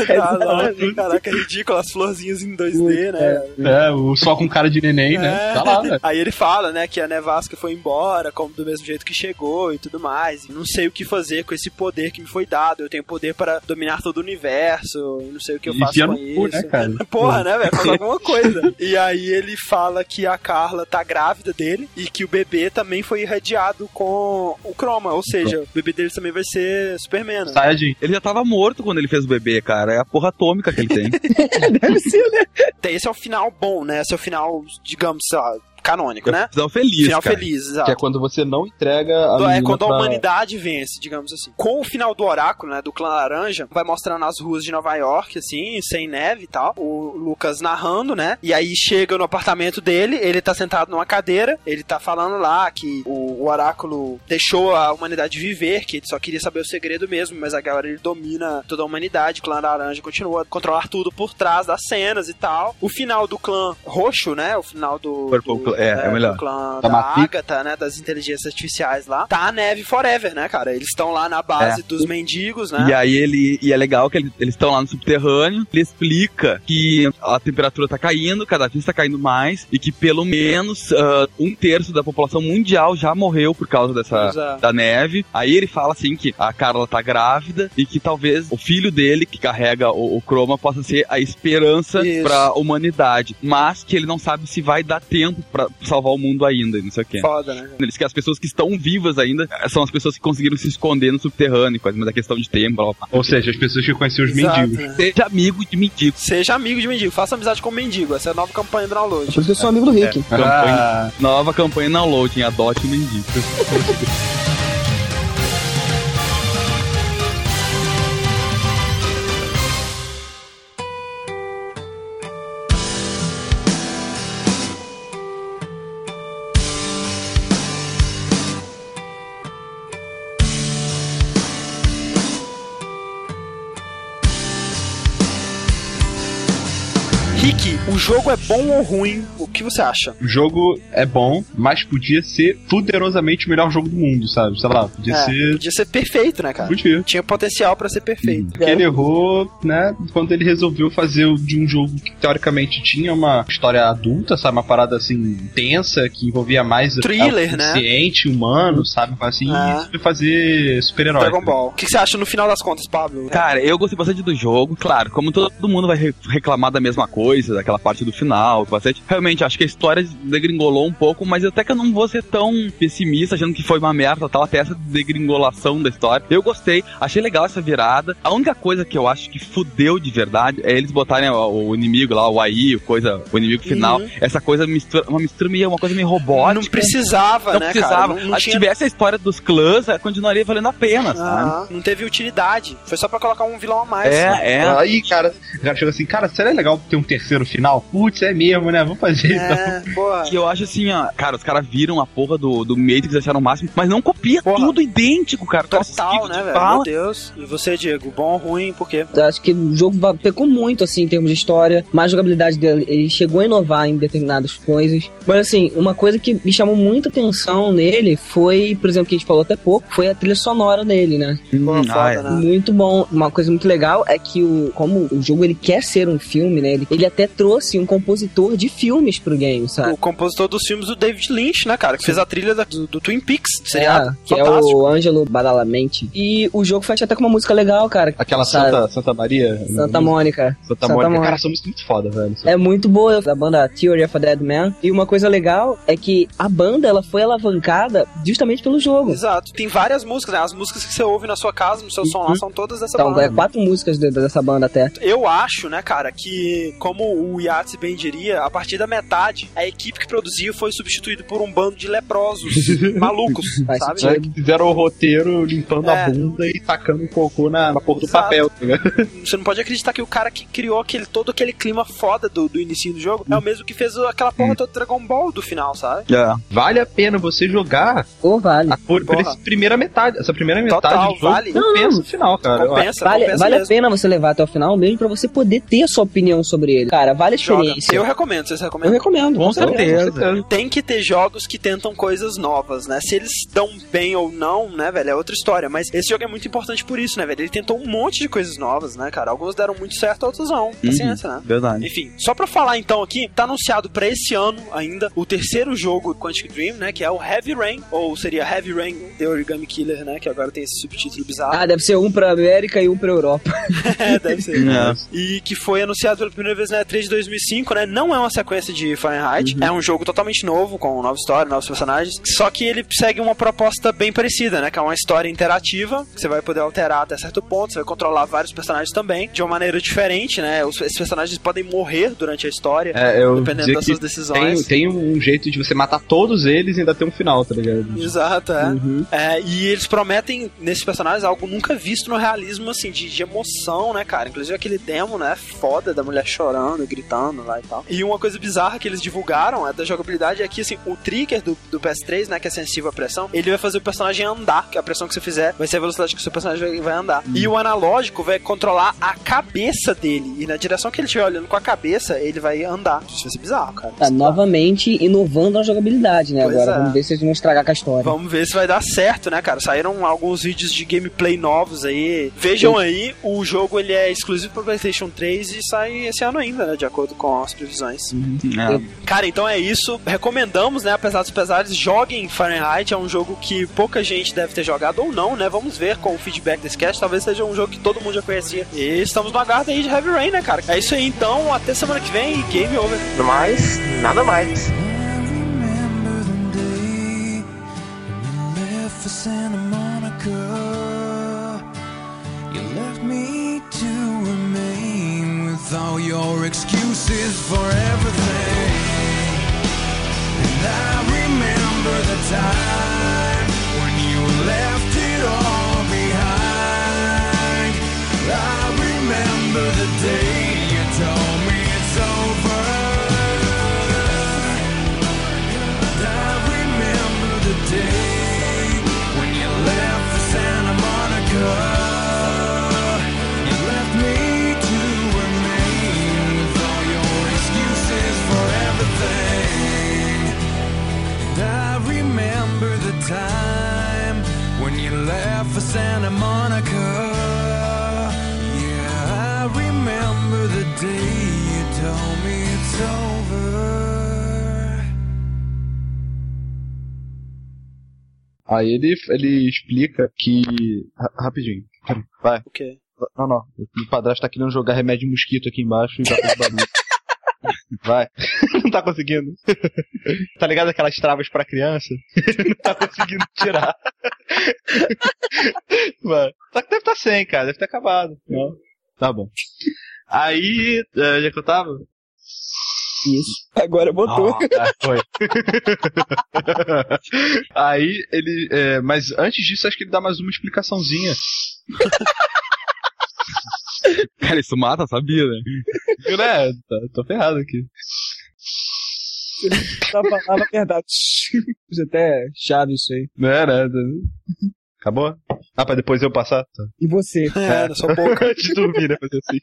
Sentado lá, Caraca, é ridículo, as florzinhas em 2D, né?
É, o só com cara de neném, né?
É.
Tá lá, né?
Aí ele fala, né, que a Nevasca foi embora, como do mesmo jeito que chegou e tudo mais. E não sei o que fazer com esse poder que me foi dado. Eu tenho poder para dominar todo o universo. E não sei o que eu faço com
cu,
isso.
né, cara?
Porra, né, velho? Faz alguma coisa. E aí ele fala que a Carla tá grávida dele e que o bebê também foi irradiado com o Chroma. Ou seja, o bebê dele também vai ser Superman. né?
Saiyajin.
Ele já tava morto quando ele fez o bebê, cara. É a porra atômica que ele tem.
Deve ser, né?
Esse é o final bom, né? Esse é o final, digamos, sei lá, canônico, né?
Final feliz,
Final
cara.
feliz,
Que
exato.
é quando você não entrega a
é quando a
pra-
humanidade vence, digamos assim. Com o final do oráculo, né, do clã laranja, vai mostrando as ruas de Nova York, assim, sem neve e tal. O Lucas narrando, né? E aí chega no apartamento dele, ele tá sentado numa cadeira, ele tá falando lá que o, o oráculo deixou a humanidade viver, que ele só queria saber o segredo mesmo, mas agora ele domina toda a humanidade. O clã laranja continua a controlar tudo por trás das cenas e tal. O final do clã roxo, né? O final do.
Purple
do-
É, é o melhor.
do clã
Da
da. Agatha, né? Das inteligências artificiais lá. Tá a neve forever, né, cara? Eles estão lá na base dos mendigos, né?
E aí ele. E é legal que ele- eles estão lá no subterrâneo. Ele explica que a temperatura tá caindo, cada vez tá caindo mais, e que pelo menos ah, um terço da população mundial já morreu por causa dessa.
Exato.
Da neve. Aí ele fala assim que a Carla tá grávida e que talvez o filho dele, que carrega o, o Chroma, possa ser a esperança
Isso.
pra humanidade. Mas que ele não sabe se vai dar tempo pra salvar o mundo ainda, e não sei o quê.
Foda, né?
Eles que as pessoas que estão vivas ainda eh, são as pessoas que conseguiram se esconder no subterrâneo, e coisa, mas é questão de tempo, blá, blá, blá.
Ou seja, as pessoas que conheciam os
Exato,
mendigos.
né?
Seja amigo de mendigo.
Seja amigo de mendigo, faça amizade com mendigo. Essa é a nova campanha do download.
Por isso que eu sou amigo do Rick.
Ah,
Nova campanha download, adote o mendigo.
Rick, o jogo é bom ou ruim? O que você acha?
o jogo é bom, mas podia ser poderosamente o melhor jogo do mundo, sabe? Sei lá, podia
É,
ser.
Podia ser perfeito, né, cara?
Podia.
Tinha potencial pra ser perfeito.
Porque ele errou, né, quando ele resolveu fazer o- de um jogo que teoricamente tinha uma história adulta, sabe? Uma parada assim, tensa, que envolvia mais
Thriller,
o
né?
consciente, humano, sabe? Assim,
É.
e foi fazer super-herói.
Dragon Ball. O que você acha no final das contas, Pablo?
Cara, eu gostei bastante do jogo. Claro, como todo mundo vai re- reclamar da mesma coisa, daquela parte do final, bastante. Realmente, acho que a história degringolou um pouco, mas até que eu não vou ser tão pessimista, achando que foi uma merda, tal, até essa degringolação da história. Eu gostei, achei legal essa virada. A única coisa que eu acho que fudeu de verdade é eles botarem o, o inimigo lá, o AI, o coisa, o inimigo final.
Uhum.
Essa coisa mistura, uma mistura meio, uma coisa meio robótica.
Não precisava,
Não
né,
precisava.
cara? Não, tinha...
tivesse a história dos clãs, eh, continuaria valendo a pena, sabe?
Ah, não teve utilidade. Foi só pra colocar um vilão a mais.
É, é.
Aí, cara, o cara chegou assim, cara, seria legal ter um terceiro final? Putz, é mesmo, né? Vamos fazer então.
É, porra.
E eu acho assim, ó, cara, os caras viram a porra do, do Matrix acharam o máximo, mas não copia
Porra.
tudo idêntico, cara.
Total, né,
de
velho? Meu Deus. E você, Diego? Bom, ruim, por quê?
Eu acho que o jogo pecou muito, assim, em termos de história, mais jogabilidade dele. Ele chegou a inovar em determinadas coisas. Mas, assim, uma coisa que me chamou muita atenção nele foi, por exemplo, que a gente falou até pouco, foi a trilha sonora dele, né?
Hum,
foda,
ah, é.
né?
Muito bom. Uma coisa muito legal é que, o, como o jogo ele quer ser um filme, né? Ele, ele até trouxe um compositor de filmes pro game, sabe?
O compositor dos filmes do David Lynch, né, cara? Que fez a trilha da- do, do Twin Peaks, do seriado.
É, que é
Fantástico.
o Ângelo Badalamente. E o jogo fecha até com uma música legal, cara.
Aquela
sabe?
Santa, Santa Maria.
Santa Mônica.
Santa,
Santa
Mônica.
Mônica.
Cara, essa música é muito foda, velho.
É muito boa da banda Theory of a Dead Man. E uma coisa legal é que a banda ela foi alavancada justamente pelo jogo.
Exato. Tem várias músicas, né? As músicas que você ouve na sua casa, no seu som lá, são todas dessa
Então,
banda.
é quatro músicas de- dessa banda até.
Eu acho, né, cara, que como como o Yahtzee bem diria, a partir da metade, a equipe que produziu foi substituída por um bando de leprosos malucos, sabe?
É, que fizeram o roteiro limpando
É.
a bunda e tacando o cocô na, na porra do
Exato.
papel, tá ligado?
Você não pode acreditar que o cara que criou aquele, todo aquele clima foda do, do início do jogo é o mesmo que fez aquela porra toda do Dragon Ball do final, sabe?
É.
Vale a pena você jogar
Ou vale.
a, por, por essa primeira metade. Essa primeira metade
Total,
do jogo
vale.
compensa o final, cara.
Compensa,
Vale,
compensa
vale a pena você levar até o final mesmo pra você poder ter a sua opinião sobre ele. Cara, vale a
Joga.
experiência.
Eu recomendo, vocês
Eu
recomendam?
recomendo.
Com certeza.
Tem que ter jogos que tentam coisas novas, né? Se eles dão bem ou não, né, velho, é outra história. Mas esse jogo é muito importante por isso, né, velho? Ele tentou um monte de coisas novas, né, cara? Alguns deram muito certo, outros não. Paciência, né?
Verdade.
Enfim, só pra falar então aqui, tá anunciado pra esse ano ainda o terceiro jogo Quantic Dream, né? Que é o Heavy Rain, ou seria Heavy Rain The Origami Killer, né? Que agora tem esse subtítulo bizarro.
Ah, deve ser um pra América e um pra Europa.
É, deve ser.
É.
E que foi anunciado pela primeira vez na E3 de 2005, né? Não é uma sequência de Fahrenheit, é um jogo totalmente novo, com nova história, novos personagens. Só que ele segue uma proposta bem parecida, né? Que é uma história interativa, que você vai poder alterar até certo ponto, você vai controlar vários personagens também, de uma maneira diferente, né? Os, esses personagens podem morrer durante a história,
É, eu
dependendo das suas decisões.
tem, tem um jeito de você matar todos eles e ainda ter um final, tá ligado?
Exato, é.
Uhum.
É, e eles prometem nesses personagens algo nunca visto no realismo, assim, de, de emoção, né, cara? Inclusive aquele demo, né, foda da mulher chorando, gritando lá e tal. E uma coisa bizarra que eles divulgaram é da jogabilidade é que, assim, o trigger do, do PS3, né, que é sensível à pressão, ele vai fazer o personagem andar, que a pressão que você fizer vai ser a velocidade que o seu personagem vai, vai andar. E o analógico vai controlar a cabeça dele, e na direção que ele estiver olhando com a cabeça, ele vai andar. Isso vai ser bizarro, cara.
Tá novamente inovando a jogabilidade, né?
Pois
Agora,
é.
vamos ver se eles vão estragar com a história.
Vamos ver se vai dar certo, né, cara? Saíram alguns vídeos de gameplay novos aí. Vejam aí, o jogo ele é exclusivo para PlayStation 3 e sai esse ano ainda, né, de acordo com as previsões.
É.
Cara, então é isso. Recomendamos, né, apesar dos pesares, joguem Fahrenheit. É um jogo que pouca gente deve ter jogado ou não, né? Vamos ver com o feedback desse cast. Talvez seja um jogo que todo mundo já conhecia. E estamos no aguardo aí de Heavy Rain, né, cara? É isso aí, então. Até semana que vem e game over.
Mas, nada mais.
With all your excuses for everything. And I remember the time when you left it all behind. I Santa Monica. Yeah, I remember the day you told me it's over.
Aí ele, ele explica que. Ra- rapidinho. Vai.
O quê?
Não, não. O padrasto tá querendo jogar remédio de mosquito aqui embaixo e já fez barulho. Vai. Não tá conseguindo. Tá ligado aquelas travas pra criança? Não tá conseguindo tirar. Vai. Só que deve tá sem, cara. Deve ter acabado. Não. Tá bom. Aí, é, onde é que eu tava?
Isso. Agora botou.
Ah, foi. Aí ele. é, mas antes disso, acho que ele dá mais uma explicaçãozinha.
Cara, isso mata, sabia, né?
Eu, né? Tô, tô ferrado aqui.
Só falava a verdade. Isso até chave isso aí.
Não era. Acabou? Ah, pra depois eu passar? Tá.
E você?
É, na sua boca.
Antes de dormir, né? Fazer assim.